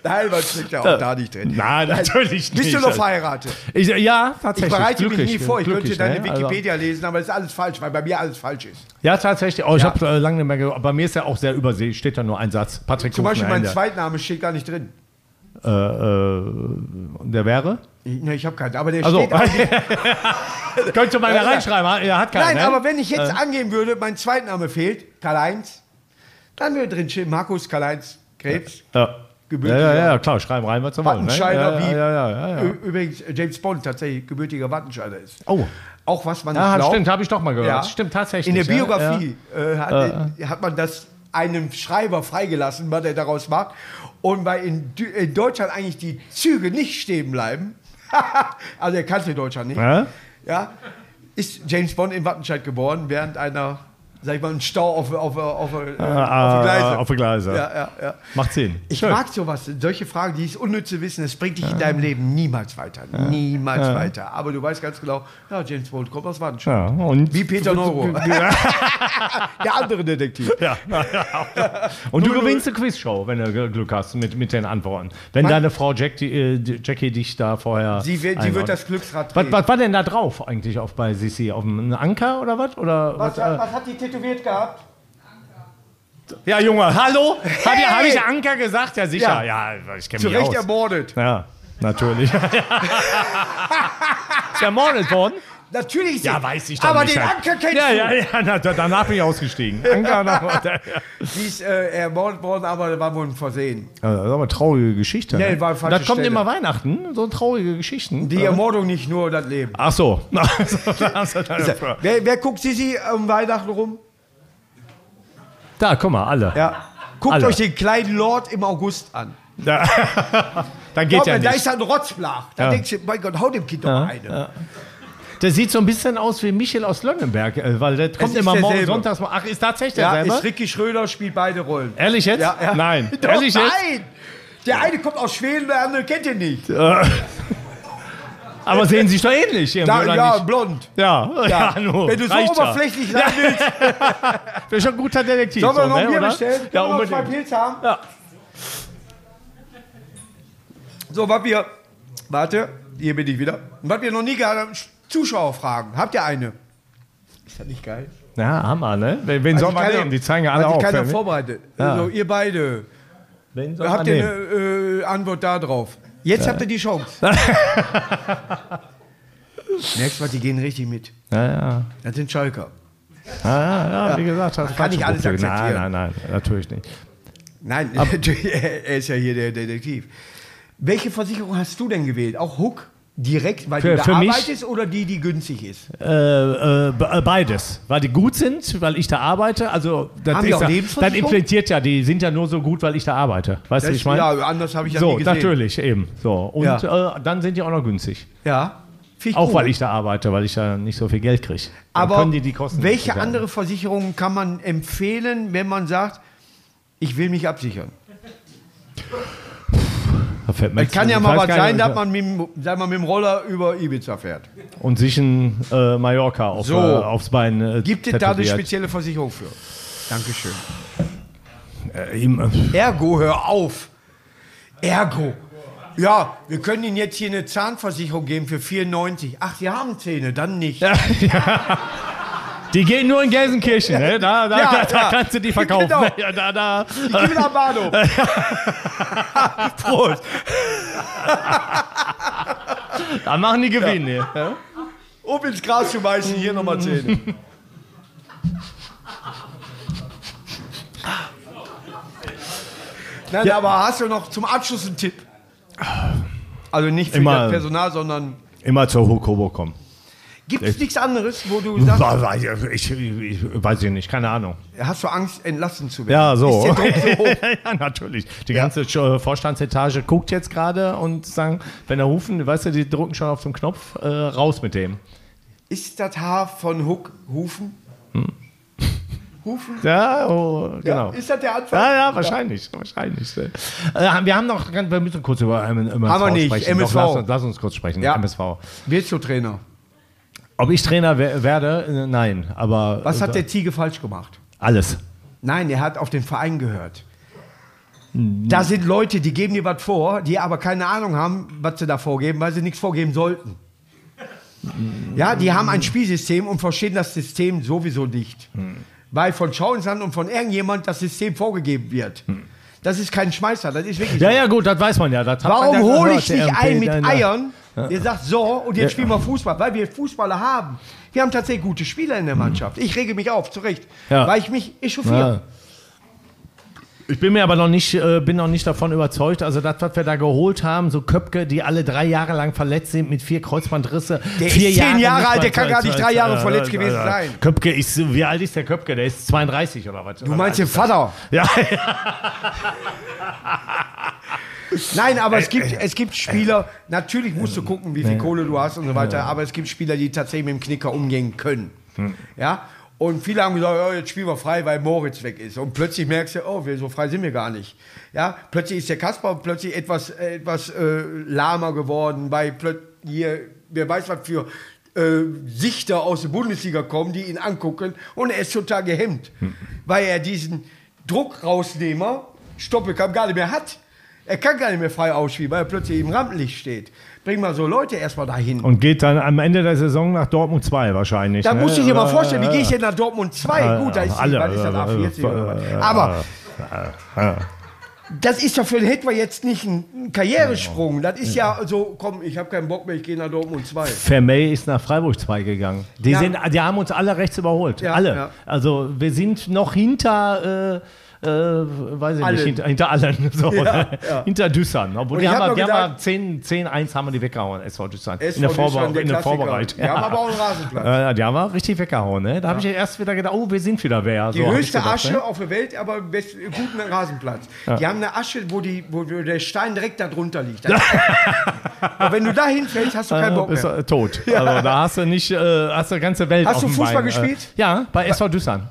Speaker 1: Nein, man steckt ja auch da nicht drin.
Speaker 2: Nein, natürlich nicht.
Speaker 1: Bist du noch verheiratet?
Speaker 2: Ich, ja,
Speaker 1: Ich
Speaker 2: tatsächlich.
Speaker 1: bereite mich nie vor. Ich könnte deine
Speaker 2: ne? Also-
Speaker 1: Wikipedia lesen, aber es ist alles falsch, weil bei mir alles falsch ist.
Speaker 2: Ja, tatsächlich. Oh, ich
Speaker 1: Ja.
Speaker 2: habe äh, lange nicht mehr ge- Bei mir ist ja auch sehr übersee. Steht da nur ein Satz. Patrick
Speaker 1: Zum Beispiel mein. Zweitname steht gar nicht drin.
Speaker 2: äh, äh, Der wäre?
Speaker 1: Ich, ne, ich habe keinen. Aber der
Speaker 2: Also,
Speaker 1: steht
Speaker 2: könnte man da reinschreiben. Er hat keinen.
Speaker 1: Nein,
Speaker 2: ne?
Speaker 1: aber wenn ich jetzt angeben würde, mein Zweitname fehlt, Karl-Heinz, dann würde drin stehen Markus Karl-Heinz Krebs.
Speaker 2: Ja. Ja,
Speaker 1: gebürtiger
Speaker 2: ja, ja, klar, schreiben rein, was. Ne?
Speaker 1: Wattenscheider,
Speaker 2: ja,
Speaker 1: wie
Speaker 2: ja, ja, ja, ja.
Speaker 1: Ü- übrigens äh, James Bond tatsächlich gebürtiger Wattenscheider ist.
Speaker 2: Oh,
Speaker 1: Auch was man
Speaker 2: ja,
Speaker 1: glaubt.
Speaker 2: stimmt, habe ich doch mal gehört.
Speaker 1: Ja.
Speaker 2: Stimmt tatsächlich.
Speaker 1: In der
Speaker 2: ja,
Speaker 1: Biografie Äh, hat, hat man das einem Schreiber freigelassen, was er daraus macht. Und weil in, in Deutschland eigentlich die Züge nicht stehen bleiben, also er kannte Deutschland nicht,
Speaker 2: Ja?
Speaker 1: ja, ist James Bond in Wattenscheid geboren, während einer, sag ich mal, ein Stau auf, auf, auf, auf, äh,
Speaker 2: Ah,
Speaker 1: auf die Gleise.
Speaker 2: Auf die Gleise.
Speaker 1: Ja, ja, ja.
Speaker 2: Macht Sinn.
Speaker 1: Ich
Speaker 2: Schön.
Speaker 1: mag sowas, solche Fragen, dieses unnütze Wissen, das bringt dich in deinem Leben niemals weiter. Niemals weiter. Aber du weißt ganz genau, ja, James Bond kommt aus Wattenscheid.
Speaker 2: Und
Speaker 1: Wie Peter Neuro. Der andere Detektiv.
Speaker 2: Ja. Und du gewinnst eine Quizshow, wenn du Glück hast mit, mit den Antworten. Wenn deine Frau Jackie, äh, Jackie dich da vorher.
Speaker 1: Sie, wird- sie wird das Glücksrad
Speaker 2: Was, was war denn da drauf eigentlich auf bei Sissi? Auf einem Anker oder was? Oder
Speaker 1: Was,
Speaker 2: was, äh,
Speaker 1: was hat die tätowiert gehabt?
Speaker 2: ja, Junge, hallo? Habe ich,
Speaker 1: Hey!
Speaker 2: hab ich Anker gesagt? Ja, sicher.
Speaker 1: Ja.
Speaker 2: Ja, ich kenne mich
Speaker 1: Recht
Speaker 2: aus.
Speaker 1: ermordet.
Speaker 2: Ja, natürlich. Ist ermordet worden?
Speaker 1: Natürlich ist
Speaker 2: Ja,
Speaker 1: sie-
Speaker 2: weiß ich doch
Speaker 1: Aber
Speaker 2: nicht.
Speaker 1: den Anker kennst
Speaker 2: ja,
Speaker 1: du.
Speaker 2: Ja, ja, na, da- danach bin ich ausgestiegen. Anker, nach, ja.
Speaker 1: Sie ist äh, ermordet worden, aber war wohl ein Versehen.
Speaker 2: Ja, Das ist aber eine traurige Geschichte.
Speaker 1: Nee,
Speaker 2: ne?
Speaker 1: war falsche
Speaker 2: das kommt
Speaker 1: Stelle.
Speaker 2: immer Weihnachten, so traurige Geschichten.
Speaker 1: Die
Speaker 2: Ja.
Speaker 1: Ermordung nicht nur das Leben.
Speaker 2: Ach so. Also,
Speaker 1: Wer, wer guckt Sissi um Weihnachten rum?
Speaker 2: da, guck mal, alle.
Speaker 1: Ja. Guckt
Speaker 2: Alle.
Speaker 1: euch den kleinen Lord im August an.
Speaker 2: Da, dann geht
Speaker 1: Glaub
Speaker 2: ja
Speaker 1: mir, da
Speaker 2: nicht.
Speaker 1: ist ein Rotzblach. Da
Speaker 2: Ja.
Speaker 1: denkst du, mein Gott, hau dem Kind doch mal eine.
Speaker 2: Der sieht so ein bisschen aus wie Michel aus Lönnenberg, äh, weil der kommt immer morgen
Speaker 1: derselbe.
Speaker 2: sonntags. mal- Ach, ist tatsächlich
Speaker 1: Ja,
Speaker 2: derselbe?
Speaker 1: ist Ricky Schröder, spielt beide Rollen.
Speaker 2: Ehrlich jetzt?
Speaker 1: Ja, ja.
Speaker 2: Nein.
Speaker 1: Doch,
Speaker 2: Ehrlich jetzt?
Speaker 1: nein! Der eine kommt aus Schweden, der andere kennt ihn nicht.
Speaker 2: Aber sehen sich doch ähnlich
Speaker 1: Da, ja,
Speaker 2: nicht?
Speaker 1: blond.
Speaker 2: Ja, ja,
Speaker 1: Ja.
Speaker 2: nur.
Speaker 1: Wenn du so
Speaker 2: ja.
Speaker 1: oberflächlich sein willst,
Speaker 2: Wäre schon ein guter Detektiv.
Speaker 1: sollen wir noch ein
Speaker 2: ne,
Speaker 1: Bier bestellen?
Speaker 2: Ja,
Speaker 1: Können wir noch zwei. Pilze haben?
Speaker 2: Ja.
Speaker 1: So, was wir, warte, hier bin ich wieder. Was wir noch nie gehabt haben, Zuschauerfragen. Habt ihr eine? Ist das nicht geil?
Speaker 2: Ja, Hammer, ne? Wen, wen soll man nehmen? Die zeigen ja alle auf.
Speaker 1: keiner
Speaker 2: ne?
Speaker 1: vorbereitet.
Speaker 2: Ja.
Speaker 1: Also, ihr beide.
Speaker 2: Wen soll
Speaker 1: Habt
Speaker 2: man
Speaker 1: ihr eine äh, Antwort da drauf? Jetzt habt ihr die Chance. Merkst du was, die gehen richtig mit.
Speaker 2: Ja, ja.
Speaker 1: Das sind Schalker.
Speaker 2: Ja, ja, ja, wie gesagt, das
Speaker 1: kann nicht alles
Speaker 2: Nein,
Speaker 1: akzeptieren.
Speaker 2: nein, nein, natürlich nicht.
Speaker 1: Nein, natürlich, er ist ja hier der Detektiv. Welche Versicherung hast du denn gewählt? Auch Hook? Direkt, weil
Speaker 2: Für-
Speaker 1: du da arbeitest oder die, die günstig ist?
Speaker 2: Äh, äh, äh, beides. Weil die gut sind, weil ich da arbeite. Also, das,
Speaker 1: Haben die
Speaker 2: ist
Speaker 1: auch
Speaker 2: ja,
Speaker 1: Lebensversicherung?
Speaker 2: impliziert ja, die sind ja nur so gut, weil ich da arbeite. Weißt du, wie ich meine?
Speaker 1: ja, anders habe ich ja
Speaker 2: so,
Speaker 1: nie gesehen.
Speaker 2: natürlich, eben. So. Und
Speaker 1: Ja.
Speaker 2: äh, dann sind die auch noch günstig.
Speaker 1: Ja,
Speaker 2: Auch
Speaker 1: gut.
Speaker 2: weil ich da arbeite, weil ich da nicht so viel Geld kriege.
Speaker 1: Aber
Speaker 2: die die Kosten
Speaker 1: welche andere Versicherung kann man empfehlen, wenn man sagt, ich will mich absichern?
Speaker 2: Da mir
Speaker 1: Es kann ja mal was sein, dass man mit, dem- sag mal, mit dem Roller über Ibiza fährt.
Speaker 2: Und sich ein äh, Mallorca auf,
Speaker 1: So.
Speaker 2: äh, aufs Bein äh,
Speaker 1: Gibt es da eine spezielle Versicherung für? Dankeschön.
Speaker 2: Äh, äh,
Speaker 1: Ergo, hör auf. Ergo. Ja, wir können Ihnen jetzt hier eine Zahnversicherung geben für 94. Ach, Sie haben Zähne, dann nicht.
Speaker 2: ja. Die gehen nur in Gelsenkirchen, ne? Da, da,
Speaker 1: Ja,
Speaker 2: da, da
Speaker 1: ja.
Speaker 2: kannst du die verkaufen.
Speaker 1: Genau.
Speaker 2: Ja, da, da.
Speaker 1: Ich gebe nach Bahnhof.
Speaker 2: Prost. da machen die Gewinn, ne? Ja.
Speaker 1: Um ins Gras zu beißen, hier nochmal Zähne. Nein, aber hast du noch zum Abschluss einen Tipp? Also nicht für
Speaker 2: Immer-
Speaker 1: das Personal, sondern
Speaker 2: Immer zur Hukobo kommen.
Speaker 1: Gibt es nichts anderes, wo du sagst,
Speaker 2: Ich, ich, weiß ich nicht, keine Ahnung.
Speaker 1: hast du Angst, entlassen zu werden?
Speaker 2: Ja, so.
Speaker 1: Ist der Druck so hoch?
Speaker 2: ja, natürlich. Die ganze Sch- Vorstandsetage guckt jetzt gerade und sagen, wenn er rufen, weißt du, die drücken schon auf den Knopf, äh, raus mit dem.
Speaker 1: Ist das Haar von Huck Hufen?
Speaker 2: Hm.
Speaker 1: Hufen?
Speaker 2: Ja, oh, genau.
Speaker 1: Ja, ist das der Anfang?
Speaker 2: Ja, ja, wahrscheinlich, wahrscheinlich. Äh, wir haben noch, wir müssen kurz über MSV
Speaker 1: Haben wir nicht,
Speaker 2: sprechen.
Speaker 1: MSV.
Speaker 2: Doch, lass, uns- lass uns kurz sprechen,
Speaker 1: Ja.
Speaker 2: MSV.
Speaker 1: Wirst du Trainer?
Speaker 2: Ob ich Trainer wer- werde? Äh, Nein, aber...
Speaker 1: Was hat
Speaker 2: äh,
Speaker 1: der Ziege falsch gemacht?
Speaker 2: Alles.
Speaker 1: Nein, er hat auf den Verein gehört. Da sind Leute, die geben dir was vor, die aber keine Ahnung haben, was sie da vorgeben, weil sie nichts vorgeben sollten. Ja, die haben ein Spielsystem und verstehen das System sowieso nicht. Weil von Schauinsland und von irgendjemand das System vorgegeben wird. Das ist kein Schmeißer, das ist wirklich
Speaker 2: Ja,
Speaker 1: so.
Speaker 2: ja, gut, das weiß man ja.
Speaker 1: Warum hole ich nicht ein mit Eiern, der sagt so und jetzt spielen wir Fußball, weil wir Fußballer haben. Wir haben tatsächlich gute Spieler in der Mannschaft. Ich rege mich auf, zu Recht,
Speaker 2: Ja.
Speaker 1: weil ich mich echauffiere.
Speaker 2: Ich bin mir aber noch nicht, äh, bin noch nicht davon überzeugt. Also das, was wir da geholt haben, so Köpke, die alle drei Jahre lang verletzt sind mit vier Kreuzbandrisse.
Speaker 1: Der
Speaker 2: vier
Speaker 1: ist zehn Jahre
Speaker 2: nicht
Speaker 1: alt, der kann gar nicht drei Jahre verletzt gewesen
Speaker 2: äh,
Speaker 1: sein.
Speaker 2: Köpke ist, wie alt ist der Köpke? Der ist 32 oder was?
Speaker 1: Du meinst den Vater?
Speaker 2: Ja,
Speaker 1: Nein, aber es gibt, es gibt Spieler, natürlich musst du gucken, wie viel Kohle du hast und so weiter, aber es gibt Spieler, die tatsächlich mit dem Knicker umgehen können. Ja? Und viele haben gesagt, ja, jetzt spielen wir frei, weil Moritz weg ist. Und plötzlich merkst du, oh, wir, so frei sind wir gar nicht. Ja? Plötzlich ist der Kasper plötzlich etwas, äh, etwas äh, lahmer geworden, weil plötzlich hier, wer weiß, was für äh, Sichter aus der Bundesliga kommen, die ihn angucken und er ist total gehemmt, weil er diesen Druckrausnehmer, Stoppelkampf, gar nicht mehr hat. Er kann gar nicht mehr frei ausspielen, weil er plötzlich im Rampenlicht steht. Bring mal so Leute erstmal dahin.
Speaker 2: Und geht dann am Ende der Saison nach Dortmund 2 wahrscheinlich.
Speaker 1: Da
Speaker 2: ne?
Speaker 1: muss ich dir mal
Speaker 2: Äh,
Speaker 1: vorstellen, wie
Speaker 2: äh,
Speaker 1: gehe ich denn nach Dortmund 2?
Speaker 2: äh,
Speaker 1: Gut, da ist
Speaker 2: alle,
Speaker 1: was ist das,
Speaker 2: äh,
Speaker 1: A40
Speaker 2: äh,
Speaker 1: oder was?
Speaker 2: äh,
Speaker 1: Aber
Speaker 2: äh,
Speaker 1: das ist doch für den Hetwer jetzt nicht ein ein Karrieresprung. Das ist ja so, komm, ich habe keinen Bock mehr, ich gehe nach Dortmund 2.
Speaker 2: Vermey ist nach Freiburg 2 gegangen. Die,
Speaker 1: Ja.
Speaker 2: sind, die haben uns alle rechts überholt.
Speaker 1: Ja,
Speaker 2: alle.
Speaker 1: ja.
Speaker 2: Also wir sind noch hinter, äh, äh, weiß ich
Speaker 1: Allen.
Speaker 2: nicht, hinter, hinter allen. So,
Speaker 1: Ja, ja.
Speaker 2: Hinter Düssern. Obwohl die haben,
Speaker 1: hab
Speaker 2: wir, haben
Speaker 1: gedacht-
Speaker 2: wir 10, 10, 1 haben wir die weggehauen, SV Düssern.
Speaker 1: SV
Speaker 2: in der, Vorbere
Speaker 1: der
Speaker 2: in der. Vorbereitung.
Speaker 1: Die haben aber auch einen Rasenplatz.
Speaker 2: Ja, die haben wir richtig weggehauen. Ne? Da habe ich erst wieder gedacht, oh, wir sind wieder wer.
Speaker 1: Die
Speaker 2: so
Speaker 1: höchste
Speaker 2: gedacht,
Speaker 1: Asche
Speaker 2: ne?
Speaker 1: auf der Welt, aber best, guten Rasenplatz. Die haben eine Asche, wo, die, wo der Stein direkt da drunter liegt. aber wenn du da hinfällst, hast du keinen
Speaker 2: Äh,
Speaker 1: Bock
Speaker 2: bist
Speaker 1: mehr.
Speaker 2: du tot. Also da hast du nicht, äh, hast du ganze Welt
Speaker 1: Hast du Fußball
Speaker 2: Bein.
Speaker 1: gespielt?
Speaker 2: Äh, ja, bei SV Düssern.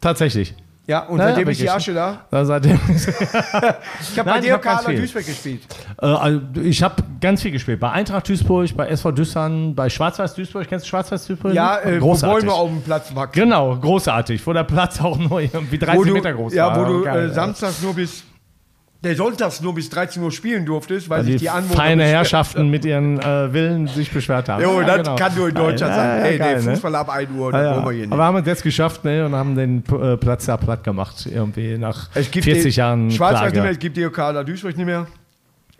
Speaker 2: Tatsächlich.
Speaker 1: Ja, und
Speaker 2: Ja, ja,
Speaker 1: seitdem ist die. Asche da.
Speaker 2: Da seitdem,
Speaker 1: Ich habe bei dir Karl. Duisburg gespielt.
Speaker 2: äh, also ich habe ganz viel gespielt. Bei Eintracht Duisburg, bei SV Düssern, bei Schwarz-Weiß Duisburg. Kennst du Schwarz-Weiß Duisburg?
Speaker 1: Ja, äh, wo. Bäume auf dem Platz wachsen.
Speaker 2: Genau, großartig. Wo der Platz auch nur irgendwie 30
Speaker 1: Wo du,
Speaker 2: Meter groß
Speaker 1: ja,
Speaker 2: war.
Speaker 1: wo du äh,
Speaker 2: ja.
Speaker 1: samstags nur bis, der sonntags nur bis 13 Uhr spielen durftest, weil
Speaker 2: die,
Speaker 1: sich die Anwohner...
Speaker 2: feine Herrschaften mit ihren äh, Willen sich beschwert haben.
Speaker 1: Jo,
Speaker 2: Ja,
Speaker 1: das
Speaker 2: genau.
Speaker 1: kann nur in Deutschland
Speaker 2: Ja,
Speaker 1: sein.
Speaker 2: ja,
Speaker 1: Hey,
Speaker 2: geil,
Speaker 1: nee,
Speaker 2: ne?
Speaker 1: Fußball ab 1 Uhr, das
Speaker 2: ja.
Speaker 1: wollen wir hier nicht.
Speaker 2: Aber haben es jetzt geschafft ne, und haben den äh, Platz da platt gemacht. Irgendwie nach
Speaker 1: Es gibt
Speaker 2: 40
Speaker 1: die,
Speaker 2: Jahren
Speaker 1: Schwarz-Weiß
Speaker 2: Klage.
Speaker 1: nicht mehr, es gibt die Kader Duisburg nicht mehr.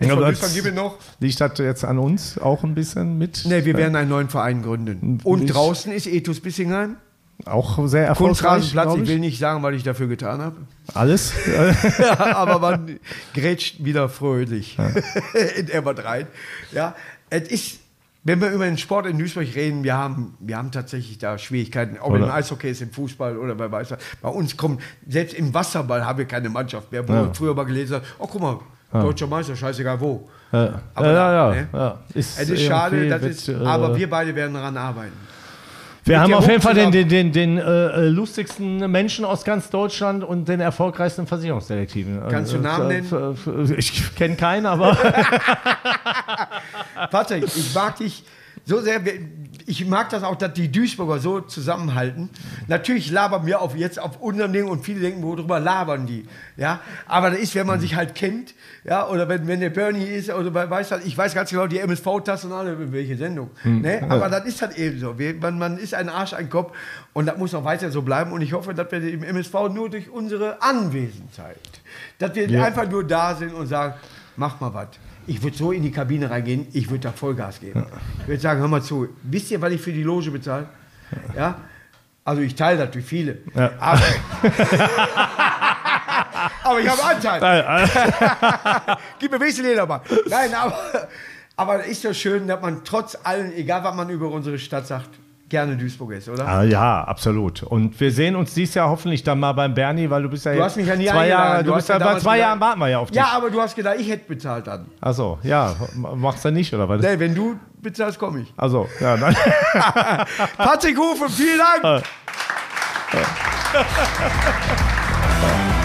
Speaker 2: Ja,
Speaker 1: Duisburg gibt es noch.
Speaker 2: Liegt das jetzt an uns auch ein bisschen mit?
Speaker 1: Ne, wir werden einen neuen Verein gründen. Und draußen ist Ethos Bissingheim.
Speaker 2: Auch sehr erfolgreich.
Speaker 1: Kunstrasenplatz,
Speaker 2: glaub
Speaker 1: ich will nicht sagen, was ich dafür getan habe.
Speaker 2: Alles.
Speaker 1: ja, aber man grätscht wieder fröhlich in Erbert rein. Ja, es ist, wenn wir über den Sport in Duisburg reden, wir haben, wir haben tatsächlich da Schwierigkeiten, ob
Speaker 2: Oder-
Speaker 1: im Eishockey ist, im Fußball oder bei weiß was. Bei uns kommt, selbst im Wasserball haben wir keine Mannschaft mehr, wo
Speaker 2: Ja.
Speaker 1: wir früher mal gelesen haben, oh guck mal, deutscher Meister, scheißegal wo.
Speaker 2: Ja,
Speaker 1: Aber
Speaker 2: ja,
Speaker 1: da,
Speaker 2: ja,
Speaker 1: ne?
Speaker 2: ja. Ist
Speaker 1: Es ist schade, das ist,
Speaker 2: äh,
Speaker 1: aber wir beide werden daran arbeiten.
Speaker 2: Wir haben auf jeden Fall den, den, den, den äh, äh, lustigsten Menschen aus ganz Deutschland und den erfolgreichsten Versicherungsdetektiven.
Speaker 1: Kannst du
Speaker 2: Äh,
Speaker 1: Namen nennen?
Speaker 2: Ich kenne keinen, aber
Speaker 1: Patrick, ich mag dich so sehr. Ich mag das auch, dass die Duisburger so zusammenhalten. Natürlich labern wir auf jetzt auf unserem Ding und viele denken, worüber labern die. Ja, aber das ist, wenn man sich halt kennt, ja, oder wenn, wenn der Bernie ist, oder bei- weiß halt, ich weiß ganz genau, die MSV-Tasten alle, welche Sendung. Ne? Aber das ist halt eben so. Wir, man, man ist ein Arsch, ein Kopf und das muss auch weiter so bleiben. Und ich hoffe, dass wir im MSV nur durch unsere Anwesenheit, dass wir
Speaker 2: Ja.
Speaker 1: einfach nur da sind und sagen, mach mal was. Ich würde so in die Kabine reingehen, ich würde da Vollgas geben. Ich würde sagen, hör mal zu, wisst ihr, was ich für die Loge bezahle? Ja? Also ich teile das wie viele.
Speaker 2: Ja.
Speaker 1: Aber, aber ich habe Anteil. Gib mir wenigstens den mal. Nein, aber, aber es ist so schön, dass man trotz allem, egal was man über unsere Stadt sagt, gerne Duisburg ist, oder?
Speaker 2: Ah, ja, absolut. Und wir sehen uns dieses Jahr hoffentlich dann mal beim Bernie, weil du bist ja
Speaker 1: Du
Speaker 2: jetzt
Speaker 1: hast mich ja nie
Speaker 2: zwei. Jahre, du,
Speaker 1: Du
Speaker 2: bist
Speaker 1: ja
Speaker 2: bei zwei Jahren warten wir ja auf dich.
Speaker 1: Ja, aber du hast gedacht, ich hätte bezahlt dann.
Speaker 2: Achso, ja, machst du nicht, oder was?
Speaker 1: Nee, wenn du bezahlst, komme ich.
Speaker 2: Also, ja, dann.
Speaker 1: Patrick Hufen, vielen Dank.